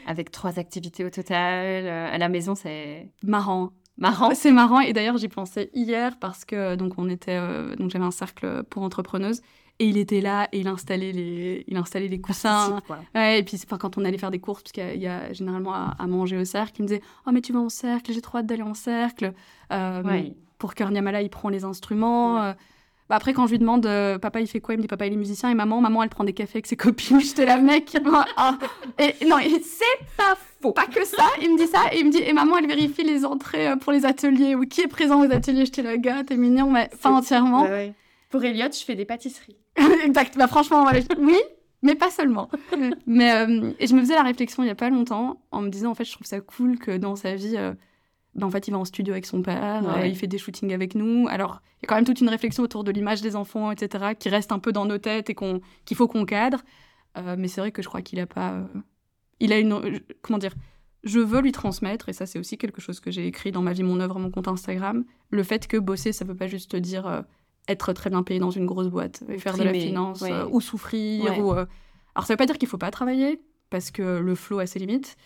avec trois activités au total euh, À la maison, c'est Marrant. Marrant. C'est marrant et d'ailleurs j'y pensais hier parce que donc on était euh, donc j'avais un cercle pour entrepreneuses Et il était là et il installait les, il installait les coussins. Ouais, et puis quand on allait faire des courses, parce qu'il y, a généralement à, manger au cercle, il me disait Oh, mais tu vas en cercle, j'ai trop hâte d'aller en cercle. Euh, Pour Kör Niamala, il prend les instruments. Euh, bah, après, quand je lui demande euh, Papa, il fait quoi? Il me dit Papa, il est musicien. Et maman, maman, elle prend des cafés avec ses copines. J'étais la mec. Ah. et non, c'est pas faux. Pas que ça. Il me dit ça. Et il me dit Et maman, elle vérifie les entrées euh, pour les ateliers. Ou qui est présent aux ateliers J'étais la gars, t'es mignon, mais pas entièrement. Pour Elliot, je fais des pâtisseries. exact. Bah, franchement, oui, mais pas seulement. mais euh, et je me faisais la réflexion il y a pas longtemps en me disant en fait, je trouve ça cool que dans sa vie, ben, en fait, il va en studio avec son père, euh, il fait des shootings avec nous. Alors, il y a quand même toute une réflexion autour de l'image des enfants, etc., qui reste un peu dans nos têtes et qu'on, qu'il faut qu'on cadre. Euh, mais c'est vrai que je crois qu'il a pas. Euh, il a une. Comment dire Je veux lui transmettre, et ça, c'est aussi quelque chose que j'ai écrit dans ma vie, mon œuvre, mon compte Instagram, le fait que bosser, ça peut pas juste dire être très bien payé dans une grosse boîte et faire de la finance ou souffrir. Ou, Alors, ça veut pas dire qu'il faut pas travailler, parce que le flow a ses limites.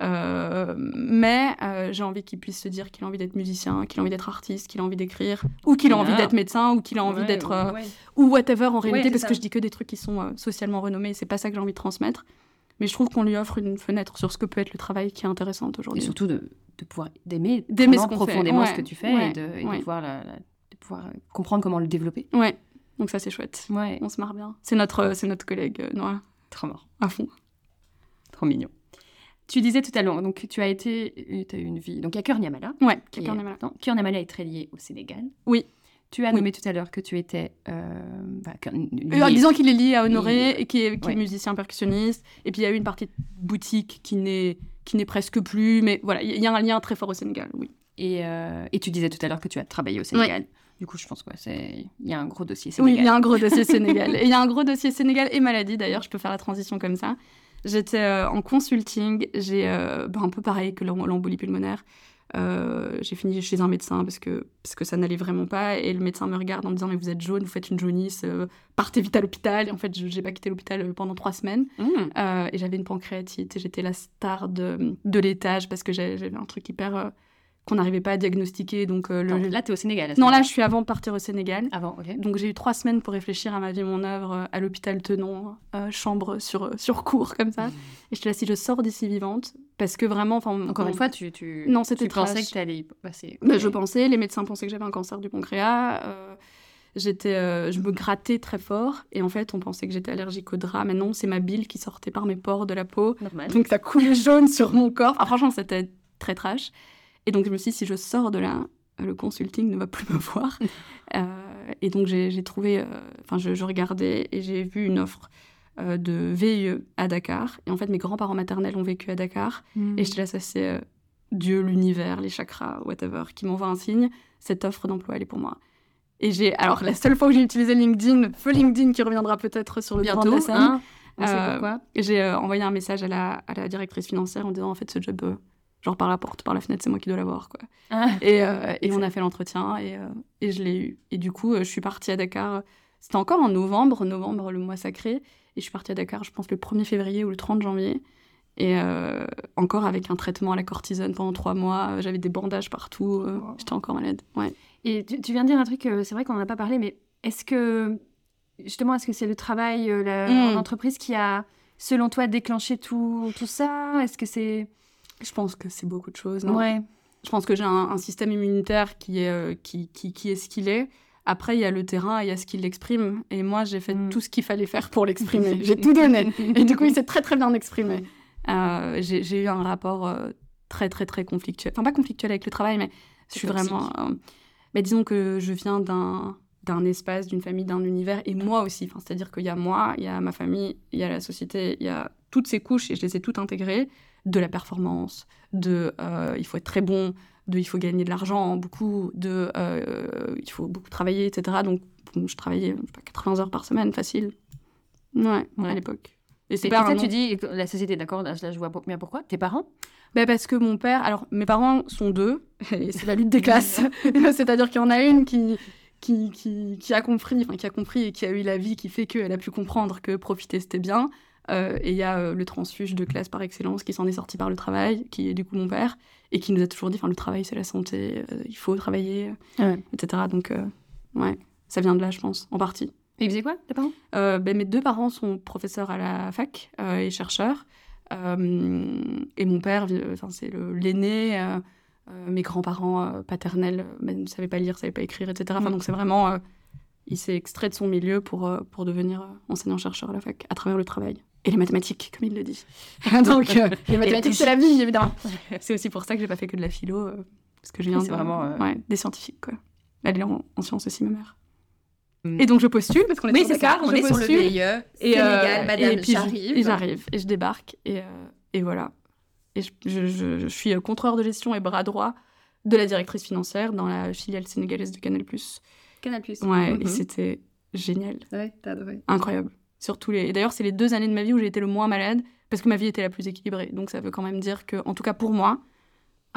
Euh, mais euh, j'ai envie qu'il puisse se dire qu'il a envie d'être musicien, qu'il a envie d'être artiste, qu'il a envie d'écrire, ou qu'il a envie d'être médecin, ou qu'il a envie d'être. Euh, ou whatever en réalité, parce que je dis que des trucs qui sont socialement renommés, c'est pas ça que j'ai envie de transmettre. Mais je trouve qu'on lui offre une fenêtre sur ce que peut être le travail qui est intéressant aujourd'hui. Et surtout de, de pouvoir d'aimer profondément ce que tu fais et, de, pouvoir, de pouvoir comprendre comment le développer. Ouais, donc ça c'est chouette. Ouais. On se marre bien. C'est notre, c'est notre collègue Noah. Trop mort. À fond. Trop mignon. Tu disais tout à l'heure, donc tu as été, tu as eu une vie. Donc il y a Kër Niamala. Ouais, Kër Niamala. Kër Niamala est très lié au Sénégal. Oui. Tu as nommé tout à l'heure que tu étais. Euh, bah, euh, disons qu'il est lié à Honoré, et qui, est, musicien percussionniste. Et puis il y a eu une partie de boutique qui n'est qui n'est presque plus, mais voilà, il y a un lien très fort au Sénégal, oui. Et, euh, et tu disais tout à l'heure que tu as travaillé au Sénégal. Du coup, je pense qu'il y a un gros dossier Sénégal. Oui, il y a un gros dossier Sénégal. Et il y a un gros dossier Sénégal et maladie, d'ailleurs, je peux faire la transition comme ça. J'étais euh, en consulting, j'ai euh, bah, un peu pareil que l'embolie pulmonaire. Euh, j'ai fini chez un médecin parce que, parce que ça n'allait vraiment pas. Et le médecin me regarde en me disant Mais vous êtes jaune, vous faites une jaunisse, partez vite à l'hôpital. Et en fait, je n'ai pas quitté l'hôpital pendant trois semaines. Mmh. et j'avais une pancréatite. J'étais la star de, de l'étage parce que j'avais un truc hyper qu'on n'arrivait pas à diagnostiquer. Donc, euh, là, tu es au Sénégal Non, là, je suis avant de partir au Sénégal. Avant, ok. Donc, j'ai eu trois semaines pour réfléchir à ma vie, mon œuvre, euh, à l'hôpital Tenon, euh, chambre sur, sur cours, comme ça. Mmh. Et je te là, si je sors d'ici vivante, parce que vraiment... Encore une fois, tu, tu, non, c'était tu pensais que tu allais passer... Mais je pensais, les médecins pensaient que j'avais un cancer du pancréas. j'étais, je me grattais très fort. Et en fait, on pensait que j'étais allergique au drap. Mais non, c'est ma bile qui sortait par mes pores de la peau. Normal. Donc, ça coulait jaune sur mon corps. franchement, c'était très trash. Et donc, je me suis dit, si je sors de là, le consulting ne va plus me voir. Euh, et donc, j'ai trouvé, euh, enfin, je, regardais et j'ai vu une offre euh, de VIE à Dakar. Et en fait, mes grands-parents maternels ont vécu à Dakar. Hmm. Et je te laisse c'est Dieu, l'univers, les chakras, whatever, qui m'envoie un signe. Cette offre d'emploi, elle est pour moi. Et j'ai, alors, la seule fois où j'ai utilisé LinkedIn, feu LinkedIn qui reviendra peut-être sur le Bientôt, de la scène. Hein j'ai envoyé un message à la, à la, directrice financière en disant en fait ce job genre par la porte, par la fenêtre, c'est moi qui dois l'avoir. Quoi. Ah. et, euh, et on a fait l'entretien et, euh, et, je l'ai eu. Et du coup, euh, je suis partie à Dakar. C'était encore en novembre, novembre, le mois sacré. Et je suis partie à Dakar, je pense, le 1er février ou le 30 janvier. Et encore avec un traitement à la cortisone pendant trois mois. J'avais des bandages partout. J'étais encore malade. Ouais. Et tu, viens de dire un truc, c'est vrai qu'on n'en a pas parlé, mais est-ce que, justement, est-ce que c'est le travail la, mmh. entreprise qui a, selon toi, déclenché tout, tout ça? Est-ce que c'est je pense que c'est beaucoup de choses. ouais. Je pense que j'ai un, système immunitaire qui est, euh, qui, qui, qui, est ce qu'il est. Après, il y a le terrain, il y a ce qu'il l'exprime. Et moi, j'ai fait mm. tout ce qu'il fallait faire pour l'exprimer. j'ai tout donné. Et du coup, il s'est très, très bien exprimé. Euh, j'ai eu un rapport euh, très, très, très conflictuel. Enfin, pas conflictuel avec le travail, mais je suis vraiment... mais disons que je viens d'un d'un espace, d'une famille, d'un univers, et moi aussi. Enfin, C'est-à-dire qu'il y a moi, il y a ma famille, il y a la société, il y a toutes ces couches, et je les ai toutes intégrées de la performance, de euh, il faut être très bon, de il faut gagner de l'argent, beaucoup, de euh, il faut beaucoup travailler, etc. Donc je travaillais pas, 80 heures par semaine, facile. Ouais, à l'époque. Et c'est ça, tu dis la société, d'accord, là, je vois bien pourquoi. Tes parents? Ben Parce que mon père, alors mes parents sont deux, et c'est la lutte des classes. C'est-à-dire qu'il y en a une qui, qui, qui, qui, a compris, enfin qui a compris et qui a eu la vie qui fait qu'elle a pu comprendre que profiter c'était bien. Euh, et il y a euh, le transfuge de classe par excellence qui s'en est sorti par le travail, qui est du coup mon père, et qui nous a toujours dit, le travail c'est la santé, euh, il faut travailler, etc. Donc ouais, ça vient de là je pense, en partie. Et ils faisaient quoi, tes parents? Ben, Mes deux parents sont professeurs à la fac et chercheurs. Et mon père, c'est l'aîné. mes grands-parents paternels ben, ne savaient pas lire, ne savaient pas écrire, etc. Enfin, Mm. donc c'est vraiment... il s'est extrait de son milieu pour, pour devenir enseignant-chercheur à la fac, à travers le travail. Et les mathématiques, comme il le dit. donc, euh, les mathématiques, c'est la vie, évidemment. c'est aussi pour ça que j'ai pas fait que de la philo, euh, parce que je viens C'est de- vraiment, euh, ouais, des scientifiques, quoi. Elle est en, en sciences aussi, ma mère. Mm. Et donc je postule, parce qu'on est Oui, sur c'est ça, Dakar, on je est sur le. VIE. Et, Sénégal, euh, madame, et puis je- j'arrive. Et j'arrive, et je débarque, et, euh, et voilà. Et je, je- je- je suis contrôleur de gestion et bras droit de la directrice financière dans la filiale sénégalaise de Canal+. Canal Plus. Ouais, Mhm. et c'était génial, Ouais, t'as adoré. incroyable. Surtout les... Et d'ailleurs, c'est les deux années de ma vie où j'ai été le moins malade, parce que ma vie était la plus équilibrée. Donc ça veut quand même dire que, en tout cas pour moi,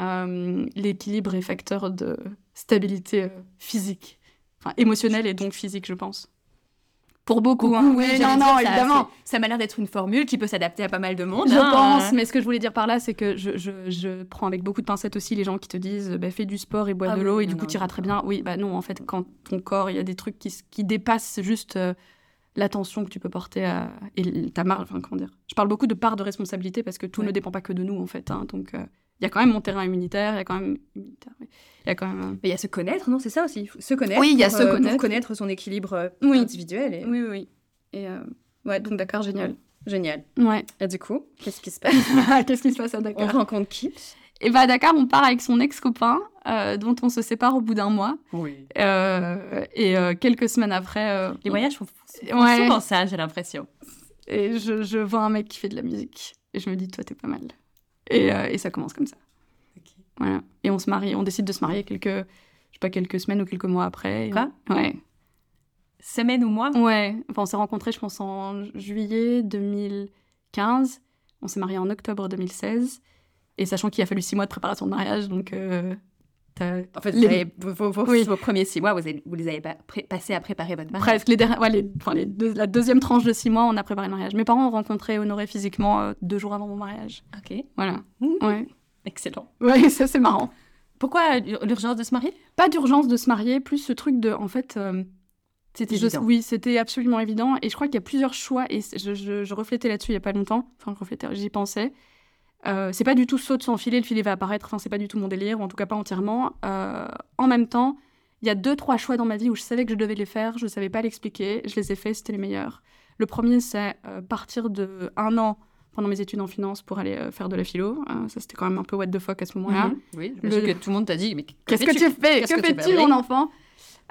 euh, l'équilibre est facteur de stabilité euh, physique. Enfin, émotionnelle et donc physique, je pense. Pour beaucoup, hein. oui, non, dire, non, évidemment. Ça m'a l'air d'être une formule qui peut s'adapter à pas mal de monde. Je hein. pense, mais ce que je voulais dire par là, c'est que je, je- je prends avec beaucoup de pincettes aussi les gens qui te disent bah, fais du sport et bois Ah de oui, l'eau et non, du coup tu iras très bien. Oui, bah non, en fait, quand ton corps, il y a des trucs qui, qui dépassent juste euh, l'attention que tu peux porter à. et ta marge, enfin, comment dire. Je parle beaucoup de part de responsabilité parce que tout Ouais. ne dépend pas que de nous, en fait. hein. donc, euh, il y a quand même mon terrain immunitaire, il y a quand même. Il y a quand même. euh, Mais il y a se connaître, non C'est ça aussi. Se connaître. Oui, il y a pour, se euh, pour connaître. connaître son équilibre Oui. individuel. Et... Oui, oui, oui. Et euh, ouais, donc Dakar, génial. Génial. Ouais. Et du coup, qu'est-ce qui se passe? Qu'est-ce qui se passe à On rencontre qui? Et bah à Dakar, on part avec son ex-copain, euh, dont on se sépare au bout d'un mois. Oui. Euh, et euh, quelques semaines après, euh, Les voyages font, Ouais. souvent ça, j'ai l'impression. et je, je vois un mec qui fait de la musique. Et je me dis, toi, t'es pas mal. Et, euh, et ça commence comme ça. Voilà. Et on se marie, on décide de se marier quelques, je sais pas, quelques semaines ou quelques mois après. Quoi? Ouais. Semaine ou mois? Ouais. Enfin, on s'est rencontrés, je pense, en juillet 2015. On s'est mariés en octobre 2016. Et sachant qu'il a fallu six mois de préparation de mariage, donc. euh, En fait, Les- vous avez- vos, vos- vos- Oui. vos premiers six mois, vous, avez- vous les avez pas passés à préparer votre mariage. Presque. Les derni- ouais, les- enfin, les deux- la deuxième tranche de six mois, on a préparé le mariage. Mes parents ont rencontré Honoré physiquement euh, deux jours avant mon mariage. Ok, Voilà. Mhm. Ouais. excellent. Ouais, ça c'est marrant. Pourquoi l'urgence de se marier? Pas d'urgence de se marier, plus ce truc de, en fait, euh, C'était évident. oui, c'était absolument évident. Et je crois qu'il y a plusieurs choix. Et je, je, je reflétais là-dessus il y a pas longtemps. Enfin, je reflétais, j'y pensais. Euh, c'est pas du tout saut de s'enfiler, le filet va apparaître. Enfin, c'est pas du tout mon délire, ou en tout cas pas entièrement. Euh, en même temps, il y a deux, trois choix dans ma vie où je savais que je devais les faire, je savais pas l'expliquer, je les ai faits, c'était les meilleurs. Le premier, c'est euh, partir de un an pendant mes études en finance pour aller faire de la philo. Ça, c'était quand même un peu what the fuck à ce moment-là. Mhm. Oui, Le- le... que tout le monde t'a dit, mais Qu'est-ce que tu fais Qu'est-ce Que que tu fais-tu, fais, oui mon enfant?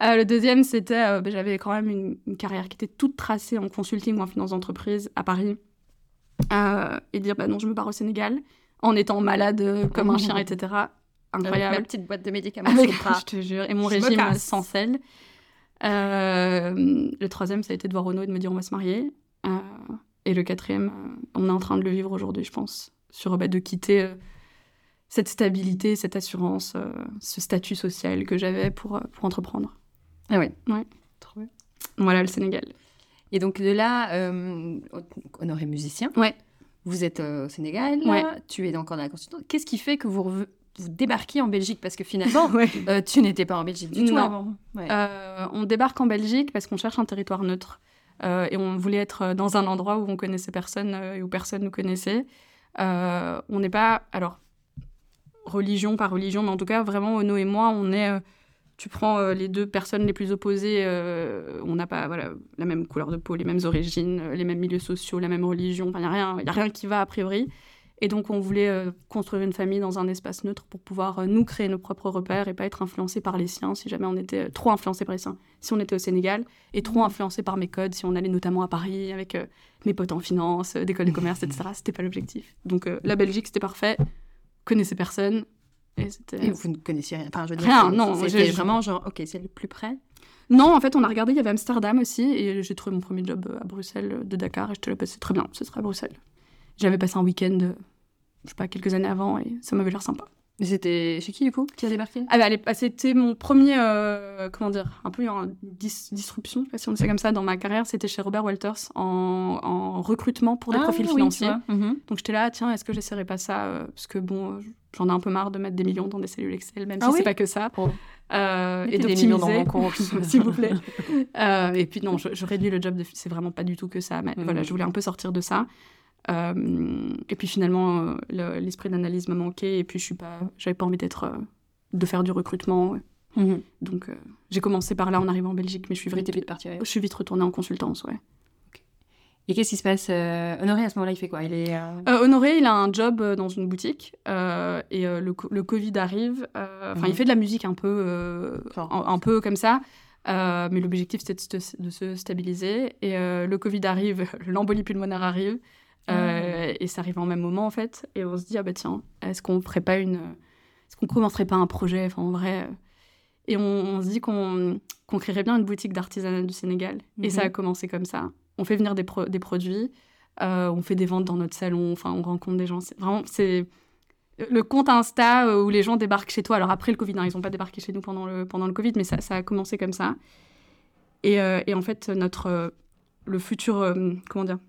Euh, Le deuxième, c'était, euh, ben, j'avais quand même une, une carrière qui était toute tracée en consulting ou en finance d'entreprise à Paris. Euh, et dire, bah non, je me barre au Sénégal, en étant malade euh, comme un chien, etc. Avec Incroyable. ma petite boîte de médicaments Avec, je te jure, et mon Je régime sans sel. Euh, le troisième, ça a été de voir Renaud et de me dire on va se marier. Euh, et le quatrième, on est en train de le vivre aujourd'hui, je pense, sur bah, de quitter euh, cette stabilité, cette assurance, ce statut social que j'avais pour, pour entreprendre. Ah oui. Ouais. Trop bien. Voilà le Sénégal. Et donc de là, euh, Honoré musicien. Ouais. Vous êtes euh, au Sénégal, Ouais. tu es encore dans la consultante. Qu'est-ce qui fait que vous, vous débarquez en Belgique? Parce que finalement, Ouais. euh, tu n'étais pas en Belgique du tout Non. avant. Ouais. Euh, on débarque en Belgique parce qu'on cherche un territoire neutre. Euh, et on voulait être euh, dans un endroit où on connaissait personne euh, et où personne nous connaissait. Euh, on n'est pas, alors, religion par religion, mais en tout cas, vraiment, Ono et moi, on est. tu prends euh, les deux personnes les plus opposées, euh, on n'a pas voilà, la même couleur de peau, les mêmes origines, euh, les mêmes milieux sociaux, la même religion. Il n'y a, rien- a rien qui va a priori. Et donc, on voulait construire une famille dans un espace neutre pour pouvoir nous créer nos propres repères et pas être influencés par les siens si jamais on était trop influencés par les siens. Si on était au Sénégal et trop influencés par mes codes, si on allait notamment à Paris avec mes potes en finance, d'école de commerce, etc. C'était pas l'objectif. Donc, la Belgique, c'était parfait. Connaissais personne. Et vous ne connaissiez rien. Enfin, je veux dire, Rien, non, C'était vraiment genre, ok, c'est le plus près. Non, en fait, on a regardé, il y avait Amsterdam aussi, et j'ai trouvé mon premier job euh, à Bruxelles euh, de Dakar, et je te l'ai passé très bien, ce serait à Bruxelles. J'avais passé un week-end, euh, je sais pas, quelques années avant, et ça m'avait l'air sympa. C'était chez qui du coup qui a débarqué Ah bah, bah, c'était mon premier, euh, comment dire, un peu une dis- disruption, je sais pas si on dit ça comme ça, dans ma carrière, c'était chez Robert Walters, en, en recrutement pour des Ah, profils oui, financiers. Mhm. Donc j'étais là, tiens, est-ce que j'essaierais pas ça euh, Parce que bon, euh, j'en ai un peu marre de mettre des millions dans des cellules Excel, même Ah si oui c'est pas que ça. Euh, et d'optimiser, s'il vous plaît. Euh, et puis non, je, je réduis le job de c'est vraiment pas du tout que ça. Mais Mhm. voilà, je voulais un peu sortir de ça. Euh, et puis finalement, euh, le- l'esprit d'analyse me manquait. Et puis je suis pas, j'avais pas envie d'être, euh, de faire du recrutement. Mhm. Donc euh, j'ai commencé par là en arrivant en Belgique, mais je suis vite, vite parti, ouais. je suis vite retournée en consultance, ouais. Et qu'est-ce qui se passe euh, Honoré, à ce moment-là, il fait quoi? Il est. euh, Honoré, il a un job dans une boutique et le, co- le Covid arrive. Enfin, Mhm. il fait de la musique un peu, un, un peu comme ça. mais l'objectif, c'était de, se- de se stabiliser. Et le Covid arrive, l'embolie pulmonaire arrive. Euh, Et ça arrive en même moment, en fait. Et on se dit, ah bah tiens, est-ce qu'on ferait pas une. Est-ce qu'on commencerait pas un projet Enfin, en vrai. euh, Et on, on se dit qu'on qu'on créerait bien une boutique d'artisanat du Sénégal. Et ça a Mhm. commencé comme ça. On fait venir des, pro- des produits. Euh, on fait des ventes dans notre salon, enfin, on rencontre des gens. Vraiment, c'est le compte Insta où les gens débarquent chez toi. Alors après le Covid, hein, ils n'ont pas débarqué chez nous pendant le, pendant le Covid, mais ça, ça a commencé comme ça. Et, euh, et en fait, notre, le futur, comment dire,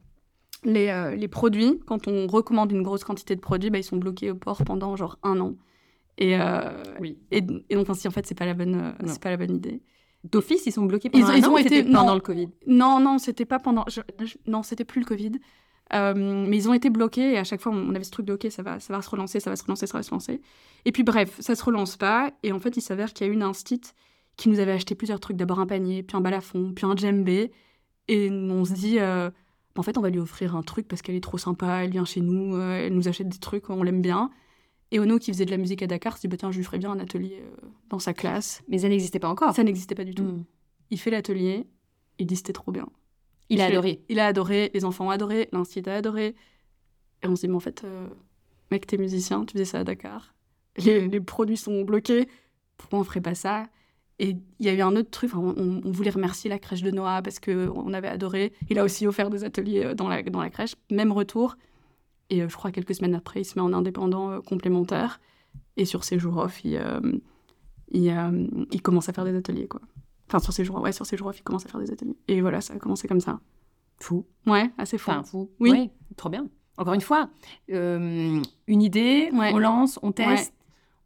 les, euh, les produits, quand on recommande une grosse quantité de produits, bah, ils sont bloqués au port pendant genre un an. Et, euh, Oui. et, et donc ainsi, en fait, c'est pas la bonne, euh, Non. c'est pas la bonne idée. D'office, ils sont bloqués Ils- pendant un ils an ont été- c'était pendant non. le Covid? Non, non, c'était pas pendant. je- je- non, c'était plus le Covid. Mais ils ont été bloqués et à chaque fois on avait ce truc de ok, ça va, ça va se relancer, ça va se relancer, ça va se relancer. Et puis bref, ça se relance pas. Et en fait, il s'avère qu'il y a une instit qui nous avait acheté plusieurs trucs. D'abord un panier, puis un balafon, puis un djembé. Et on se dit, en fait, on va lui offrir un truc parce qu'elle est trop sympa, elle vient chez nous, euh, elle nous achète des trucs, on l'aime bien. Et Ono, qui faisait de la musique à Dakar, se dit, bah, tiens, je lui ferais bien un atelier euh, dans sa classe. Mais ça n'existait pas encore. Ça n'existait pas du tout. Mm. Il fait l'atelier, il dit, c'était trop bien. Il a adoré. Il a adoré, les enfants ont adoré, l'institut a adoré. Et on se dit, mais en fait, euh, mec, t'es musicien, tu faisais ça à Dakar. Les, les produits sont bloqués, pourquoi on ferait pas ça? Et il y a eu un autre truc, on, on voulait remercier la crèche de Noah parce qu'on avait adoré. Il a aussi offert des ateliers euh, dans la, dans la crèche, même retour. Et euh, je crois quelques semaines après, il se met en indépendant euh, complémentaire. Et sur ses jours off, il, il, il commence à faire des ateliers, quoi. Enfin, sur ses jours, ouais, sur ses jours off, il commence à faire des ateliers. Et voilà, ça a commencé comme ça. Fou. Ouais, assez fou. Enfin, fou. Oui. Ouais, trop bien. Encore une fois, euh, une idée, Ouais. on lance, on teste,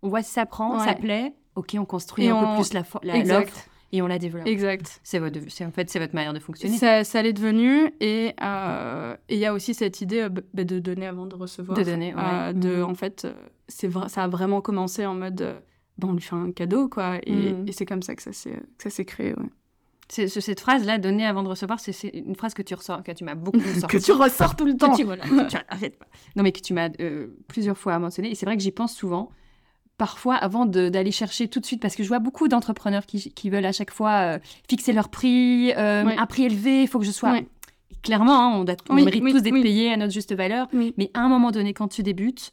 on voit si ça prend, ça plaît. Ok, on construit Et un on- peu plus la et on la développe. Exact. C'est votre, en fait c'est votre manière de fonctionner. Ça, ça l'est devenu. Et euh, et il y a aussi cette idée euh, bah, de donner avant de recevoir. De donner, ouais. Euh, de, Mhm. En fait, euh, c'est ça a vraiment commencé en mode, euh, bah, on lui fait un cadeau, quoi. Et, Mhm. et c'est comme ça que ça s'est que créé, ouais. C'est- ce- cette phrase là, donner avant de recevoir, c'est une phrase que tu ressors, que tu m'as beaucoup sorti. que tu ressors tout le Que temps. tu, voilà, que tu- arrête pas. Non, mais que tu m'as euh, plusieurs fois mentionné. Et c'est vrai que j'y pense souvent. Parfois, avant d'aller chercher tout de suite, parce que je vois beaucoup d'entrepreneurs qui, qui veulent à chaque fois euh, fixer leur prix, euh, Ouais. un prix élevé, il faut que je sois. Ouais. Clairement, hein, on, doit- on Oui, mérite oui, tous d'être oui. payés à notre juste valeur. Mais à un moment donné, quand tu débutes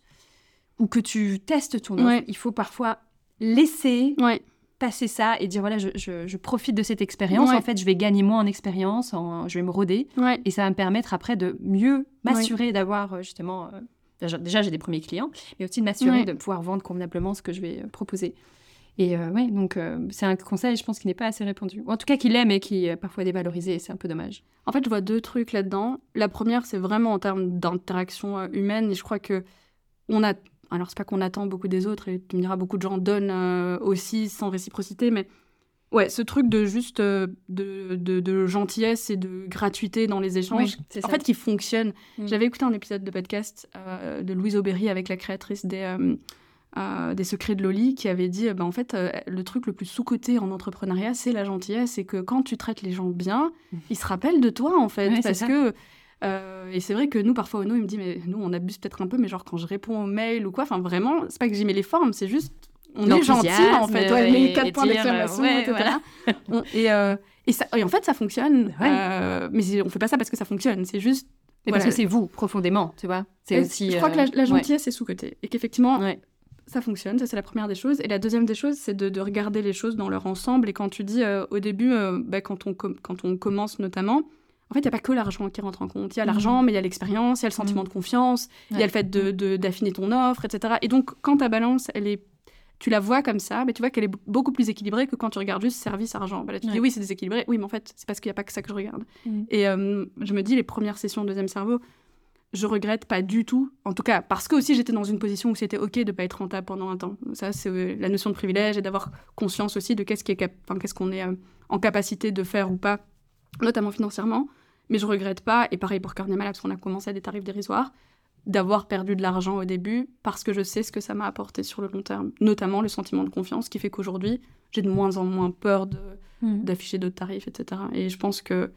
ou que tu testes ton offre, Ouais. il faut parfois laisser passer ça et dire voilà, je, je- je profite de cette expérience. Ouais. En fait, je vais gagner moi en expérience, en- je vais me roder. Ouais. Et ça va me permettre après de mieux m'assurer d'avoir euh, justement. Déjà, j'ai des premiers clients, mais aussi de m'assurer Ouais. de pouvoir vendre convenablement ce que je vais euh, proposer. Et euh, ouais, donc euh, c'est un conseil, je pense, qui n'est pas assez répandu. Ou en tout cas, qui l'est, mais qui est parfois dévalorisé, et c'est un peu dommage. En fait, je vois deux trucs là-dedans. La première, c'est vraiment en termes d'interaction euh, humaine. Et je crois que on a. Alors, c'est pas qu'on attend beaucoup des autres, et tu me diras, beaucoup de gens donnent euh, aussi sans réciprocité, mais ouais, ce truc de juste euh, de, de, de gentillesse et de gratuité dans les échanges, c'est en fait, qui fonctionne. Mm. J'avais écouté un épisode de podcast euh, de Louise Aubéry avec la créatrice des. euh, des secrets de Loli qui avait dit bah, en fait le truc le plus sous-coté en entrepreneuriat c'est la gentillesse et que quand tu traites les gens bien ils se rappellent de toi en fait parce que euh, et c'est vrai que nous parfois Ono il me dit mais nous on abuse peut-être un peu mais genre quand je réponds aux mails ou quoi enfin vraiment c'est pas que j'y mets les formes c'est juste on est gentil en fait ouais, et- les quatre et points d'exclamation ouais, etc voilà. On- et, euh, et, ça- et en fait ça fonctionne Ouais. Euh, mais on fait pas ça parce que ça fonctionne c'est juste Mais parce que c'est vous, profondément, tu vois. C'est aussi. je crois que la, euh, la gentillesse est sous-cotée et qu'effectivement ça fonctionne, ça c'est la première des choses. Et la deuxième des choses, c'est de, de regarder les choses dans leur ensemble. Et quand tu dis euh, au début, euh, bah, quand, on quand on commence notamment, en fait, il n'y a pas que l'argent qui rentre en compte. Il y a l'argent, mais il y a l'expérience, il y a le sentiment de confiance, il y a le fait de- de- d'affiner ton offre, etc. Et donc, quand ta balance, elle est, tu la vois comme ça, bah, tu vois qu'elle est beaucoup plus équilibrée que quand tu regardes juste service-argent. Bah, là, tu Ouais. dis oui, c'est déséquilibré. Oui, mais en fait, c'est parce qu'il n'y a pas que ça que je regarde. Mhm. Et euh, je me dis, les premières sessions de Deuxième Cerveau, je regrette pas du tout. En tout cas, parce que aussi j'étais dans une position où c'était ok de pas être rentable pendant un temps. Ça, c'est euh, la notion de privilège et d'avoir conscience aussi de qu'est-ce qu'est-ce qu'on est euh, en capacité de faire ou pas, notamment financièrement. Mais je regrette pas, et pareil pour Carniamala, parce qu'on a commencé à des tarifs dérisoires, d'avoir perdu de l'argent au début, parce que je sais ce que ça m'a apporté sur le long terme, notamment le sentiment de confiance qui fait qu'aujourd'hui, j'ai de moins en moins peur mmh. d'afficher d'autres tarifs, etc. Et je pense que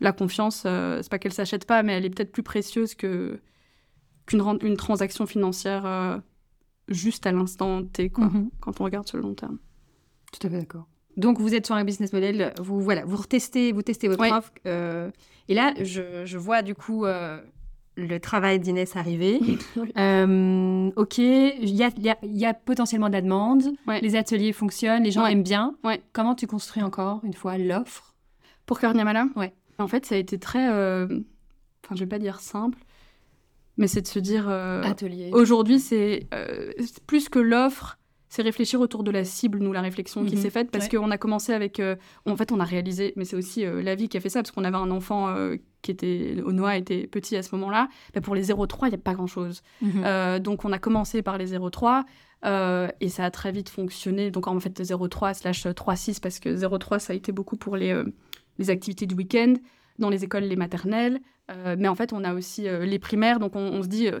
la confiance, euh, c'est pas qu'elle s'achète pas, mais elle est peut-être plus précieuse que qu'une une transaction financière euh, juste à l'instant T, quoi, mhm. quand on regarde sur le long terme. Tout à fait d'accord. Donc vous êtes sur un business model, vous voilà, vous retestez, vous testez votre offre. Euh, et là, je, vois du coup le travail d'Inès arriver. ok, il y a, potentiellement de la demande, les ateliers fonctionnent, les gens aiment bien. Comment tu construis encore une fois l'offre? Pour Carniamala Ouais. En fait, ça a été très. Euh, enfin, je vais pas dire simple, mais c'est de se dire. Euh, Atelier. Aujourd'hui, c'est euh, plus que l'offre, c'est réfléchir autour de la cible, nous, la réflexion qui mhm. s'est faite, parce qu'on a commencé avec. en fait, on a réalisé, mais c'est aussi la vie qui a fait ça, parce qu'on avait un enfant qui était. Onoa était petit à ce moment-là. Mais pour les 0,3, il n'y a pas grand-chose. Mhm. donc, on a commencé par les 0,3. et ça a très vite fonctionné. Donc en fait 0,3 slash 3,6 parce que 0,3 ça a été beaucoup pour les, les activités du week-end, dans les écoles, les maternelles. Euh, mais en fait, on a aussi euh, les primaires. Donc, on, se dit, euh,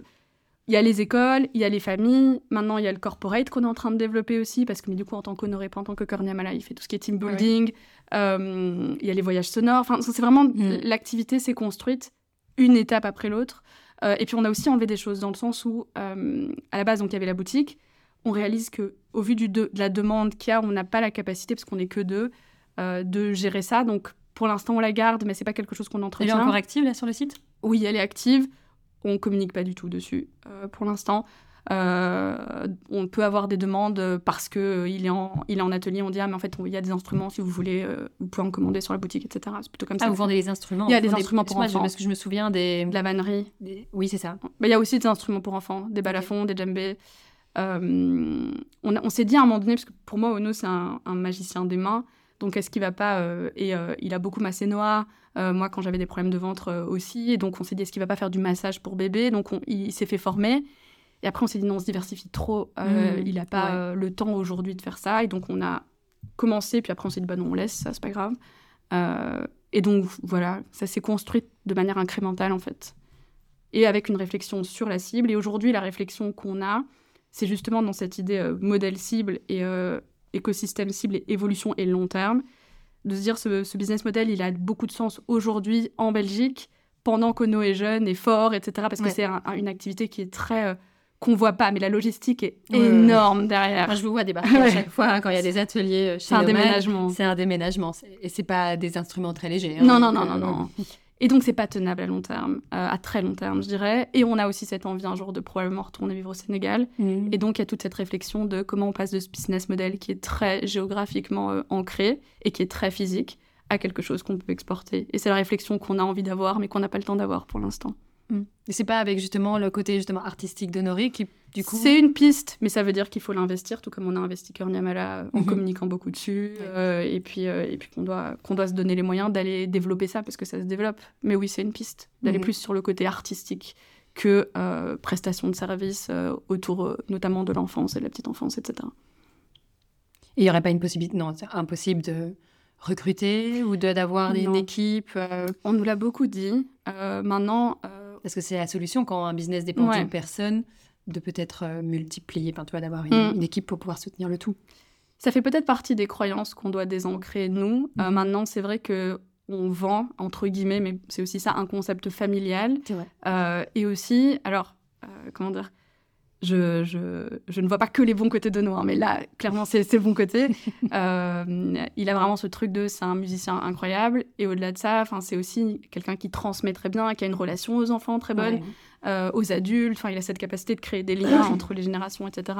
il y a les écoles, il y a les familles. Maintenant, il y a le corporate qu'on est en train de développer aussi. Parce que, mais du coup, en tant qu'honoré, pas en tant que Korniamala, il fait tout ce qui est team building. Il y a les voyages sonores. Enfin, c'est vraiment, mm. l'activité s'est construite une étape après l'autre. et puis, on a aussi enlevé des choses dans le sens où, à la base, donc, il y avait la boutique. On réalise que, au vu du de, la demande qu'il y a, on n'a pas la capacité, parce qu'on n'est que deux, de gérer ça. Donc, pour l'instant, on la garde, mais c'est pas quelque chose qu'on entretient. Elle est encore active là sur le site? Oui, elle est active. On communique pas du tout dessus euh, pour l'instant. Euh, on peut avoir des demandes parce que euh, il est en il est en atelier. On dit ah mais en fait il y a des instruments si vous voulez vous pouvez en commander sur la boutique etc. C'est plutôt comme ah, ça. vous vendez les instruments. Il y a des instruments pour enfants. Parce que je me souviens des de la vannerie. Oui c'est ça. Mais il y a aussi des instruments pour enfants, des balafons, des djembés. on, on s'est dit à un moment donné parce que pour moi Ono c'est un, un magicien des mains. Donc, est-ce qu'il va pas euh, Et euh, il a beaucoup massé Noah. Euh, moi, quand j'avais des problèmes de ventre aussi. Et donc, on s'est dit, est-ce qu'il va pas faire du massage pour bébé? Donc, il, s'est fait former. Et après, on s'est dit, non, on se diversifie trop. Mmh. il n'a pas le temps aujourd'hui de faire ça. Et donc, on a commencé. Puis après, on s'est dit, bah non, on laisse, ça, c'est pas grave. et donc, voilà, ça s'est construit de manière incrémentale, en fait. Et avec une réflexion sur la cible. Et aujourd'hui, la réflexion qu'on a, c'est justement dans cette idée modèle cible et écosystème cible et évolution et long terme, de se dire ce, ce business model, il a beaucoup de sens aujourd'hui en Belgique, pendant qu'Ono est jeune et fort, etc. Parce que c'est une activité qui est très... Qu'on voit pas, mais la logistique est énorme derrière. Moi, je vous vois débarquer à chaque fois hein, quand il y a des ateliers euh, chez C'est un déménagement. C'est un déménagement. Et c'est pas des instruments très légers. Hein. non, non, non, non, non. Et donc, c'est pas tenable à long terme, euh, à très long terme, je dirais. Et on a aussi cette envie un jour de probablement retourner vivre au Sénégal. Mmh. Et donc, il y a toute cette réflexion de comment on passe de ce business model qui est très géographiquement euh, ancré et qui est très physique à quelque chose qu'on peut exporter. Et c'est la réflexion qu'on a envie d'avoir, mais qu'on n'a pas le temps d'avoir pour l'instant. Mm. Et c'est pas avec justement le côté justement artistique d'Honoré qui du coup c'est une piste mais ça veut dire qu'il faut l'investir tout comme on a investi Cœur Niamala en mhm. communiquant beaucoup dessus euh, et puis euh, et puis qu'on doit qu'on doit se donner les moyens d'aller développer ça parce que ça se développe mais oui c'est une piste d'aller mhm. plus sur le côté artistique que euh, prestation de services autour notamment de l'enfance et de la petite enfance etc et il y aurait pas une possibilité non c'est impossible de recruter ou d'avoir une équipe on nous l'a beaucoup dit maintenant parce que c'est la solution quand un business dépend d'une personne, de peut-être euh, multiplier, enfin, tu vois, d'avoir mm. une, équipe pour pouvoir soutenir le tout. Ça fait peut-être partie des croyances qu'on doit désancrer, nous. Euh, mm-hmm. maintenant, c'est vrai que on vend, entre guillemets, mais c'est aussi ça, un concept familial. Vrai. Euh, et aussi, alors, comment dire je, je, ne vois pas que les bons côtés de Noah, mais là, clairement, c'est le bon côté. Euh, il a vraiment ce truc de c'est un musicien incroyable. Et au-delà de ça, c'est aussi quelqu'un qui transmet très bien, qui a une relation aux enfants très bonne, euh, aux adultes. Il a cette capacité de créer des liens entre les générations, etc.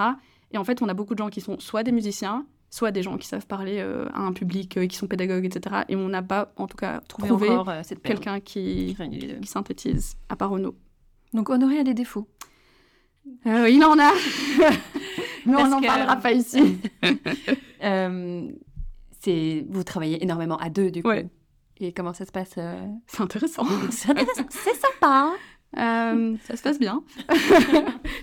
Et en fait, on a beaucoup de gens qui sont soit des musiciens, soit des gens qui savent parler euh, à un public, et qui sont pédagogues, etc. Et on n'a pas, en tout cas, trouvé, quelqu'un qui, qui synthétise, à part Renaud. Donc Honoré a des défauts. Euh, il en a. Mais on n'en parlera pas ici. euh, vous travaillez énormément à deux, du coup. Ouais. Et comment ça se passe euh? C'est intéressant. c'est intéressant. c'est sympa. Hein Euh, ça se passe bien.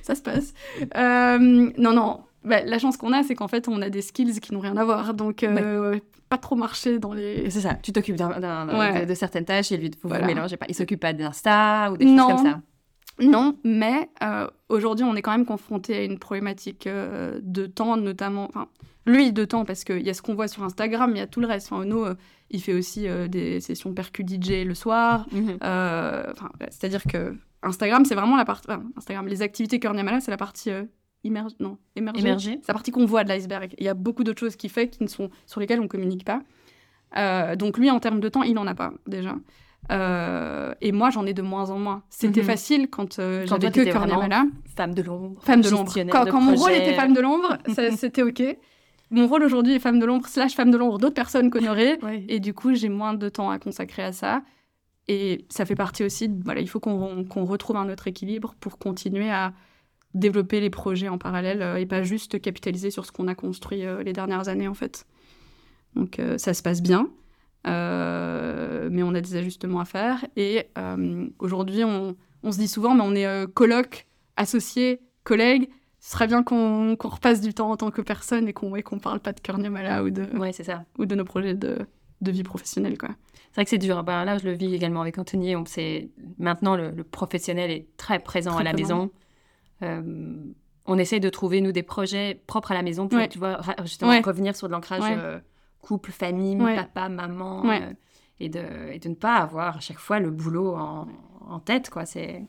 ça se passe. Euh, non, non. Bah, la chance qu'on a, c'est qu'en fait, on a des skills qui n'ont rien à voir. Donc, euh, pas trop marcher dans les. C'est ça. Tu t'occupes de, certaines tâches et lui, vous voilà. vous mélangez pas. Il s'occupe pas d'Insta ou des choses comme ça. Non, mais aujourd'hui, on est quand même confronté à une problématique de temps, notamment. Enfin, lui, de temps, parce qu'il y a ce qu'on voit sur Instagram, il y a tout le reste. Enfin, Ono, il fait aussi des sessions percu DJ le soir. Mhm. C'est-à-dire que Instagram, c'est vraiment la partie. Instagram, les activités Cœur c'est la partie euh, non, émergée. C'est la partie qu'on voit de l'iceberg. Il y a beaucoup d'autres choses qu'il fait qui ne sont, sur lesquelles on ne communique pas. Euh, donc lui, en termes de temps, il n'en a pas déjà. Euh, et moi, j'en ai de moins en moins. C'était mhm. facile quand, j'avais que Cœur Femme de l'ombre. Femme de l'ombre. Quand, mon rôle était femme de l'ombre, c'était OK. Mon rôle aujourd'hui est femme de l'ombre slash femme de l'ombre d'autres personnes qu'honorées. Et du coup, j'ai moins de temps à consacrer à ça. Et ça fait partie aussi, voilà, il faut qu'on retrouve un autre équilibre pour continuer à développer les projets en parallèle euh, et pas juste capitaliser sur ce qu'on a construit euh, les dernières années en fait. Donc euh, ça se passe bien, mais on a des ajustements à faire. Et aujourd'hui, on, on, se dit souvent, mais on est coloc, associé, collègue. Ce serait bien qu'on repasse du temps en tant que personne et qu'on ne qu'on parle pas de Kerniamala ou de, ouais, ça. ou de nos projets de, de vie professionnelle. C'est vrai que c'est dur. Ben, là, je le vis également avec Anthony. On, maintenant, le, professionnel est très présent à la maison. Euh, on essaye de trouver, nous, des projets propres à la maison pour, tu vois, justement revenir sur de l'ancrage euh, couple, famille, papa, maman. Euh, et, de, et de ne pas avoir à chaque fois le boulot en, en tête, quoi. C'est...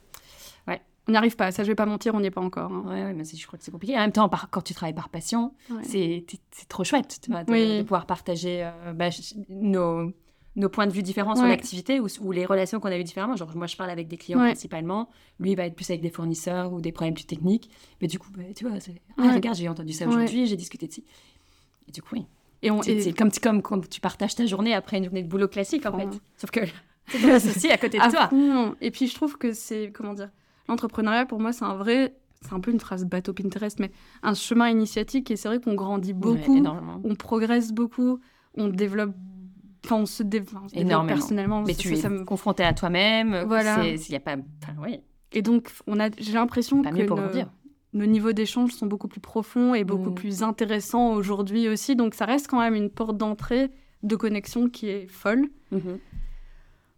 Ouais. On n'y arrive pas, ça je vais pas mentir, on n'y est pas encore. Hein. Ouais, mais je crois que c'est compliqué. En même temps, quand tu travailles par passion, c'est, trop chouette de, pouvoir partager bah, nos, nos points de vue différents sur l'activité ou, les relations qu'on a eues différemment. Genre, moi, je parle avec des clients principalement. Lui, il va être plus avec des fournisseurs ou des problèmes plus techniques. Mais du coup, bah, tu vois, ah, regarde, j'ai entendu ça aujourd'hui, j'ai discuté de ça. Et du coup, oui. Et on, c'est, comme, comme quand tu partages ta journée après une journée de boulot classique, en fait. Sauf que c'est associé à côté de toi. Et puis, je trouve que c'est, comment dire, l'entrepreneuriat, pour moi, c'est un vrai c'est un peu une phrase bateau Pinterest, mais un chemin initiatique. Et c'est vrai qu'on grandit beaucoup, on progresse beaucoup, on développe Enfin, on se, développe personnellement. Mais tu es ça me... confronté à toi-même. Voilà. Il y a pas. ouais. Et donc, on a, j'ai l'impression que nos, nos, niveaux d'échange sont beaucoup plus profonds et beaucoup mm. plus intéressants aujourd'hui aussi. Donc, ça reste quand même une porte d'entrée de connexion qui est folle. Mm-hmm.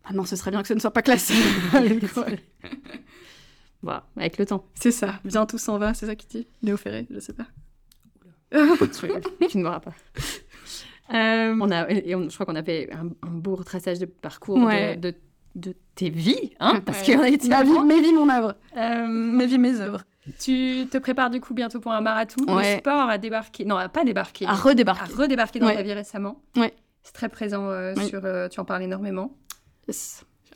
Ah non, ce serait bien que ce ne soit pas classé. voilà, avec le temps. C'est ça. Bientôt s'en va, c'est ça qui dit? Léo Ferré, je sais pas. tu ne m'auras pas. Euh, on a, et je crois qu'on a fait un, beau retraçage de parcours de, de, tes vies, hein, parce que ma vie, mes vies, mon œuvre, euh, mes vies, mes œuvres. Tu te prépares du coup bientôt pour un marathon. Le sport a débarqué, non, pas débarqué, a redébarqué, a redébarqué dans ta vie récemment. Ouais. C'est très présent euh, sur, tu en parles énormément.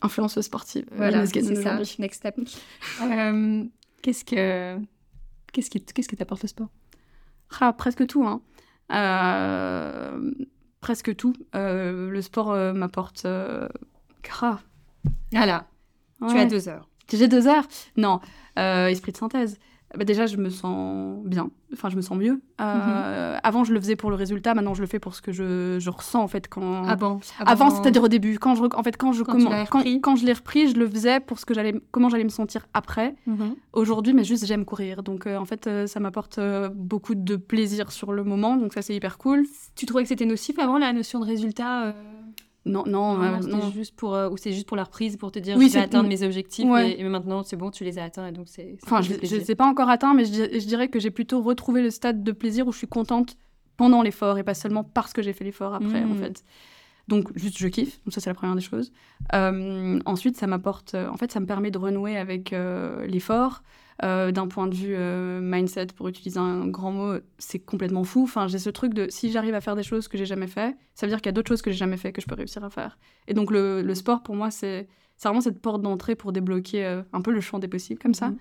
Influenceuse sportive. Voilà, c'est ça. Next step. qu'est-ce que, qu'est-ce qui, qu'est-ce que t'apporte le sport? Ah, presque tout, hein. Euh, presque tout. Euh, le sport euh, m'apporte grave. Voilà. Tu as deux heures. J'ai deux heures Non. esprit de synthèse. Bah, déjà, je me sens bien. Enfin, je me sens mieux. Euh, mhm. Avant, je le faisais pour le résultat. Maintenant, je le fais pour ce que je, je ressens en fait quand. Ah bon, avant, c'est-à-dire au début. Quand je, en fait, quand je quand, quand, je l'ai repris, je le faisais pour ce que j'allais, comment j'allais me sentir après. Mhm. Aujourd'hui, mais juste j'aime courir. Donc, euh, en fait, euh, ça m'apporte beaucoup de plaisir sur le moment. Donc, ça, c'est hyper cool. Tu trouvais que c'était nocif avant la notion de résultat non, non, non, juste pour ou c'est juste pour la reprise pour te dire oui, je vais atteindre mes objectifs et, maintenant c'est bon tu les as atteints et donc c'est enfin je, ne les ai pas encore atteints mais je, dirais que j'ai plutôt retrouvé le stade de plaisir où je suis contente pendant l'effort et pas seulement parce que j'ai fait l'effort après en mmh. fait. Donc juste je kiffe donc ça c'est la première des choses. Ensuite ça m'apporte en fait ça me permet de renouer avec l'effort euh, d'un point de vue euh, mindset, pour utiliser un grand mot, c'est complètement fou. Enfin, j'ai ce truc de si j'arrive à faire des choses que j'ai jamais fait, ça veut dire qu'il y a d'autres choses que j'ai jamais fait que je peux réussir à faire. Et donc le, sport pour moi c'est vraiment cette porte d'entrée pour débloquer euh, un peu le champ des possibles comme ça.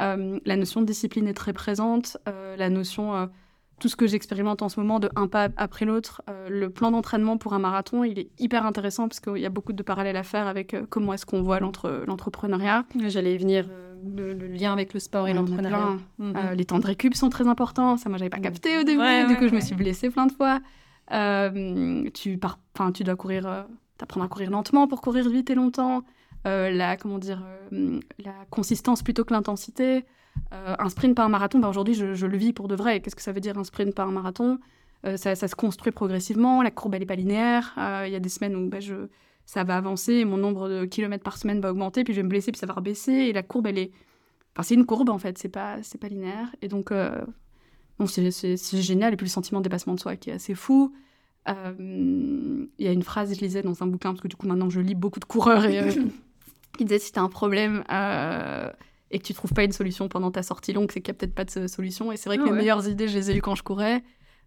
Mhm. la notion de discipline est très présente. la notion tout ce que j'expérimente en ce moment de un pas après l'autre. le plan d'entraînement pour un marathon, il est hyper intéressant parce qu'il y a beaucoup de parallèles à faire avec comment est-ce qu'on voit l'entrepreneuriat. J'allais venir le, lien avec le sport et l'entrepreneuriat. Mhm. Euh, les temps de récup sont très importants. Ça, moi, j'avais pas capté au début. du coup, je me suis blessée plein de fois. Euh, tu, pars, tu dois courir, euh, t'apprendre à courir lentement pour courir vite et longtemps. la, comment dire, la consistance plutôt que l'intensité. Un sprint par marathon, bah, aujourd'hui, je, le vis pour de vrai. Qu'est-ce que ça veut dire un sprint par marathon? Ça, ça, se construit progressivement, la courbe, elle n'est pas linéaire. Il y a des semaines où bah, je, ça va avancer, mon nombre de kilomètres par semaine va augmenter, puis je vais me blesser, puis ça va rebaisser, et la courbe, est... C'est une courbe, en fait, c'est pas, c'est pas linéaire. Et donc, c'est, génial, et puis le sentiment de dépassement de soi qui est assez fou. Il y a une phrase, je lisais dans un bouquin, parce que du coup, maintenant, je lis beaucoup de coureurs, qui disait, si tu as un problème et que tu trouves pas une solution pendant ta sortie longue, c'est qu'il n'y a peut-être pas de solution. Et c'est vrai que ah les meilleures idées, je les ai eues quand je courais.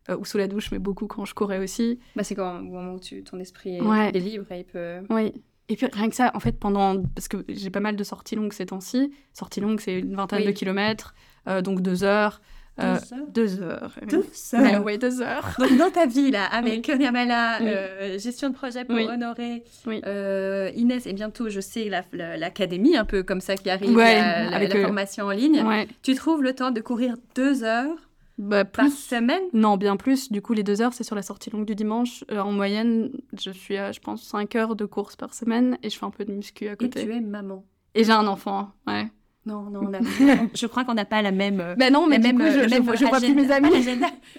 Euh, ou sous la douche, mais beaucoup quand je courais aussi. Bah, c'est quand au moment où tu, ton esprit est, libre et il peut. Oui. Et puis rien que ça, en fait, pendant. Parce que j'ai pas mal de sorties longues ces temps-ci. Sorties longues, c'est une vingtaine de kilomètres, euh, donc deux heures. Euh, deux heures. Deux heures. Oui, deux heures. Donc, dans ta vie, là, avec Nyamala, gestion de projet pour honorer Inès, et bientôt, je sais, l'académie, un peu comme ça, qui arrive, avec la, formation en ligne, tu trouves le temps de courir deux heures bah, plus... Par semaine? Non, bien plus. Du coup, les deux heures, c'est sur la sortie longue du dimanche. Euh, en moyenne, je suis à, je pense, 5 heures de course par semaine et je fais un peu de muscu à côté. Et tu es maman. Et j'ai un enfant, ouais. Non, non, je crois qu'on n'a pas la même. Ben non, mais même, je, je, vois plus mes amis.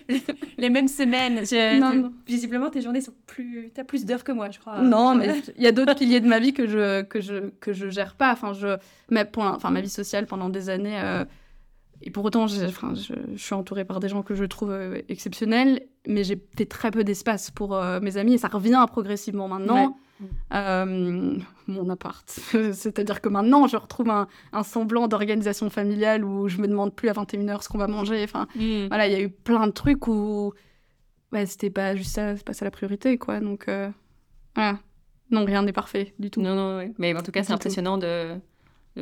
les mêmes semaines. non, Visiblement, tes journées sont plus. Tu as plus d'heures que moi, je crois. Non, mais il y a d'autres piliers de ma vie que je, que je, que je gère pas. Enfin, je, mais pour, enfin, ma vie sociale pendant des années. Euh, et pour autant, je, je, suis entourée par des gens que je trouve euh, exceptionnels, mais j'ai fait très peu d'espace pour euh, mes amis et ça revient progressivement maintenant. Euh, mon appart. C'est-à-dire que maintenant, je retrouve un, semblant d'organisation familiale où je me demande plus à 21h ce qu'on va manger. Enfin, mm. voilà, il y a eu plein de trucs où ouais, c'était pas juste ça, c'est pas ça la priorité, quoi. Donc, voilà. Non, rien n'est parfait du tout. Non, non, oui. Mais en tout cas, c'est impressionnant de,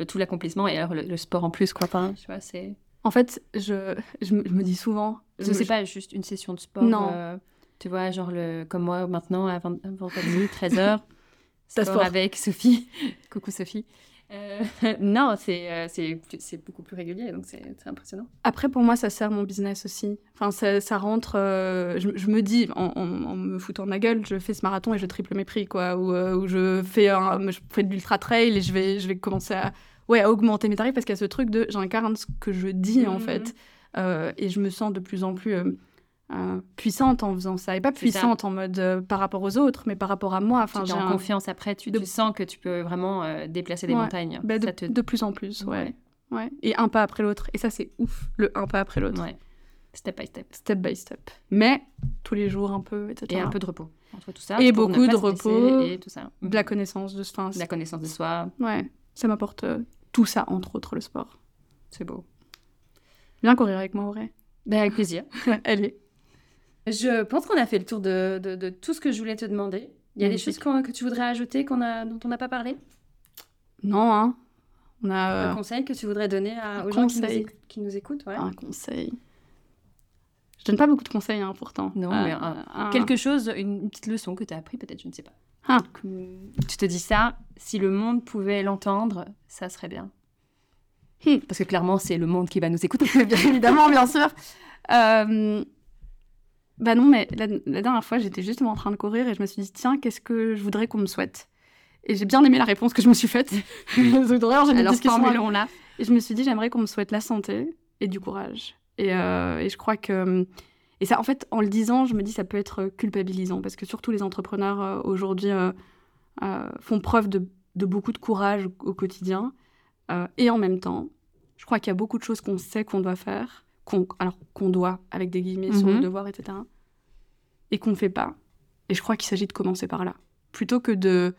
tout l'accomplissement et alors le, sport en plus, quoi. Enfin, tu vois, c'est. En fait, je, je, me dis souvent. Ce n'est pas juste une session de sport. Non. Euh, tu vois, genre le, comme moi maintenant, à 20, 13h. Ça sport avec Sophie. Coucou Sophie. Euh, non, euh, c'est beaucoup plus régulier, donc c'est impressionnant. Après, pour moi, ça sert mon business aussi. Enfin, ça, ça rentre. je, me dis, en, me foutant de ma gueule, je fais ce marathon et je triple mes prix, quoi. Ou, ou je, fais un, je fais de l'ultra trail et je vais, je vais commencer à, ouais, à augmenter mes tarifs parce qu'il y a ce truc de j'incarne ce que je dis en mmh. fait. Euh, et je me sens de plus en plus euh, euh, puissante en faisant ça. Et pas puissante en mode par rapport aux autres, mais par rapport à moi. Enfin, j'ai en confiance après, tu, tu, sens que tu peux vraiment déplacer des montagnes. Bah, de, plus en plus, ouais. ouais. Et un pas après l'autre. Et ça, c'est ouf, le un pas après l'autre. Ouais. Step by step. Step by step. Mais tous les jours un peu, etc. Et un peu de repos entre tout ça. Et beaucoup de repos. Et tout ça. De la connaissance de, fin, la connaissance de soi. Ouais ça m'apporte euh, tout ça, entre autres le sport. C'est beau. Viens courir avec moi, Auré. Ben, avec plaisir. Allez. Je pense qu'on a fait le tour de, de, tout ce que je voulais te demander. Il y a des choses que tu voudrais ajouter qu'on a, dont on n'a pas parlé? Non, hein. On a, Un euh, conseil que tu voudrais donner à, aux gens qui nous, qui nous, écoutent ouais? Un conseil. Je donne pas beaucoup de conseils, hein, pourtant. Non, mais euh, quelque chose, une, petite leçon que tu as appris, peut-être, je ne sais pas. Ah. Tu te dis ça, si le monde pouvait l'entendre, ça serait bien. Hmm. Parce que clairement, c'est le monde qui va nous écouter. bien évidemment, bien sûr. Euh... Bah non, mais la, dernière fois, j'étais justement en train de courir et je me suis dit, tiens, qu'est-ce que je voudrais qu'on me souhaite? Et j'ai bien aimé la réponse que je me suis faite. Alors, formulons-la. Et je me suis dit, j'aimerais qu'on me souhaite la santé et du courage. Et, euh, et je crois que et ça, en fait, en le disant, je me dis ça peut être culpabilisant parce que surtout les entrepreneurs euh, aujourd'hui euh, euh, font preuve de, beaucoup de courage au, quotidien. et en même temps, je crois qu'il y a beaucoup de choses qu'on sait qu'on doit faire, qu'on, alors qu'on doit, avec des guillemets sur le mhm. devoir, etc. Et qu'on ne fait pas. Et je crois qu'il s'agit de commencer par là. Plutôt que de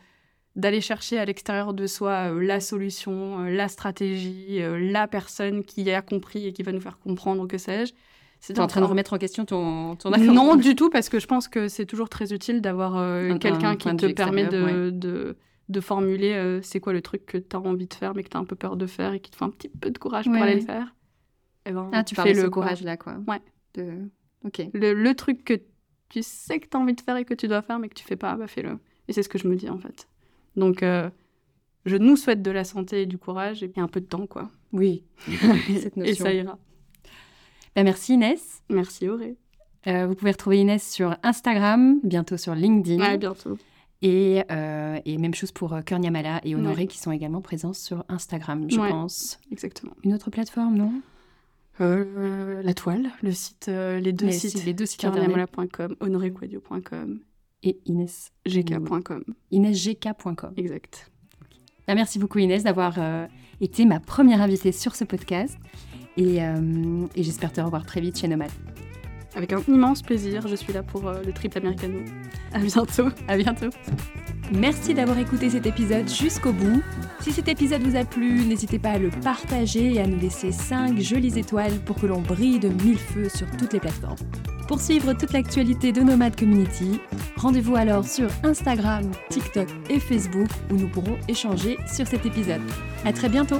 d'aller chercher à l'extérieur de soi la solution, la stratégie, la personne qui a compris et qui va nous faire comprendre, que sais-je c'est en train de remettre en question ton, ton Non, du tout, parce que je pense que c'est toujours très utile d'avoir euh, quelqu'un qui te permet de, de, de, formuler euh, c'est quoi le truc que tu as envie de faire, mais que tu as un peu peur de faire et qui te fait un petit peu de courage pour aller le faire. Et eh ben, ah, tu fais le courage-là, quoi. Ouais. De... Ok. Le, le, truc que tu sais que tu as envie de faire et que tu dois faire, mais que tu fais pas, bah fais-le. Et c'est ce que je me dis, en fait. Donc, euh, je nous souhaite de la santé et du courage et un peu de temps, quoi. Oui. Cette notion. et ça ira. Bah, merci Inès. Merci Auré. Euh, vous pouvez retrouver Inès sur Instagram, bientôt sur LinkedIn. Ouais, bientôt. Et, euh, et même chose pour euh, Cœur Niamala et Honoré qui sont également présents sur Instagram, je Ouais. pense. Exactement. Une autre plateforme, non? Euh, la toile, le site, euh, les deux Les sites, sites- les deux sites internet. carniamala.com, honorequadio.com, Et Inès. gk.com. InèsGK.com. Exact. Bah, merci beaucoup Inès d'avoir euh, été ma première invitée sur ce podcast. Et, euh, et j'espère te revoir très vite chez Nomad. Avec un immense plaisir, je suis là pour euh, le triple americano. À bientôt. À bientôt. Merci d'avoir écouté cet épisode jusqu'au bout. Si cet épisode vous a plu, n'hésitez pas à le partager et à nous laisser 5 jolies étoiles pour que l'on brille de mille feux sur toutes les plateformes. Pour suivre toute l'actualité de Nomad Community, rendez-vous alors sur Instagram, TikTok et Facebook où nous pourrons échanger sur cet épisode. À très bientôt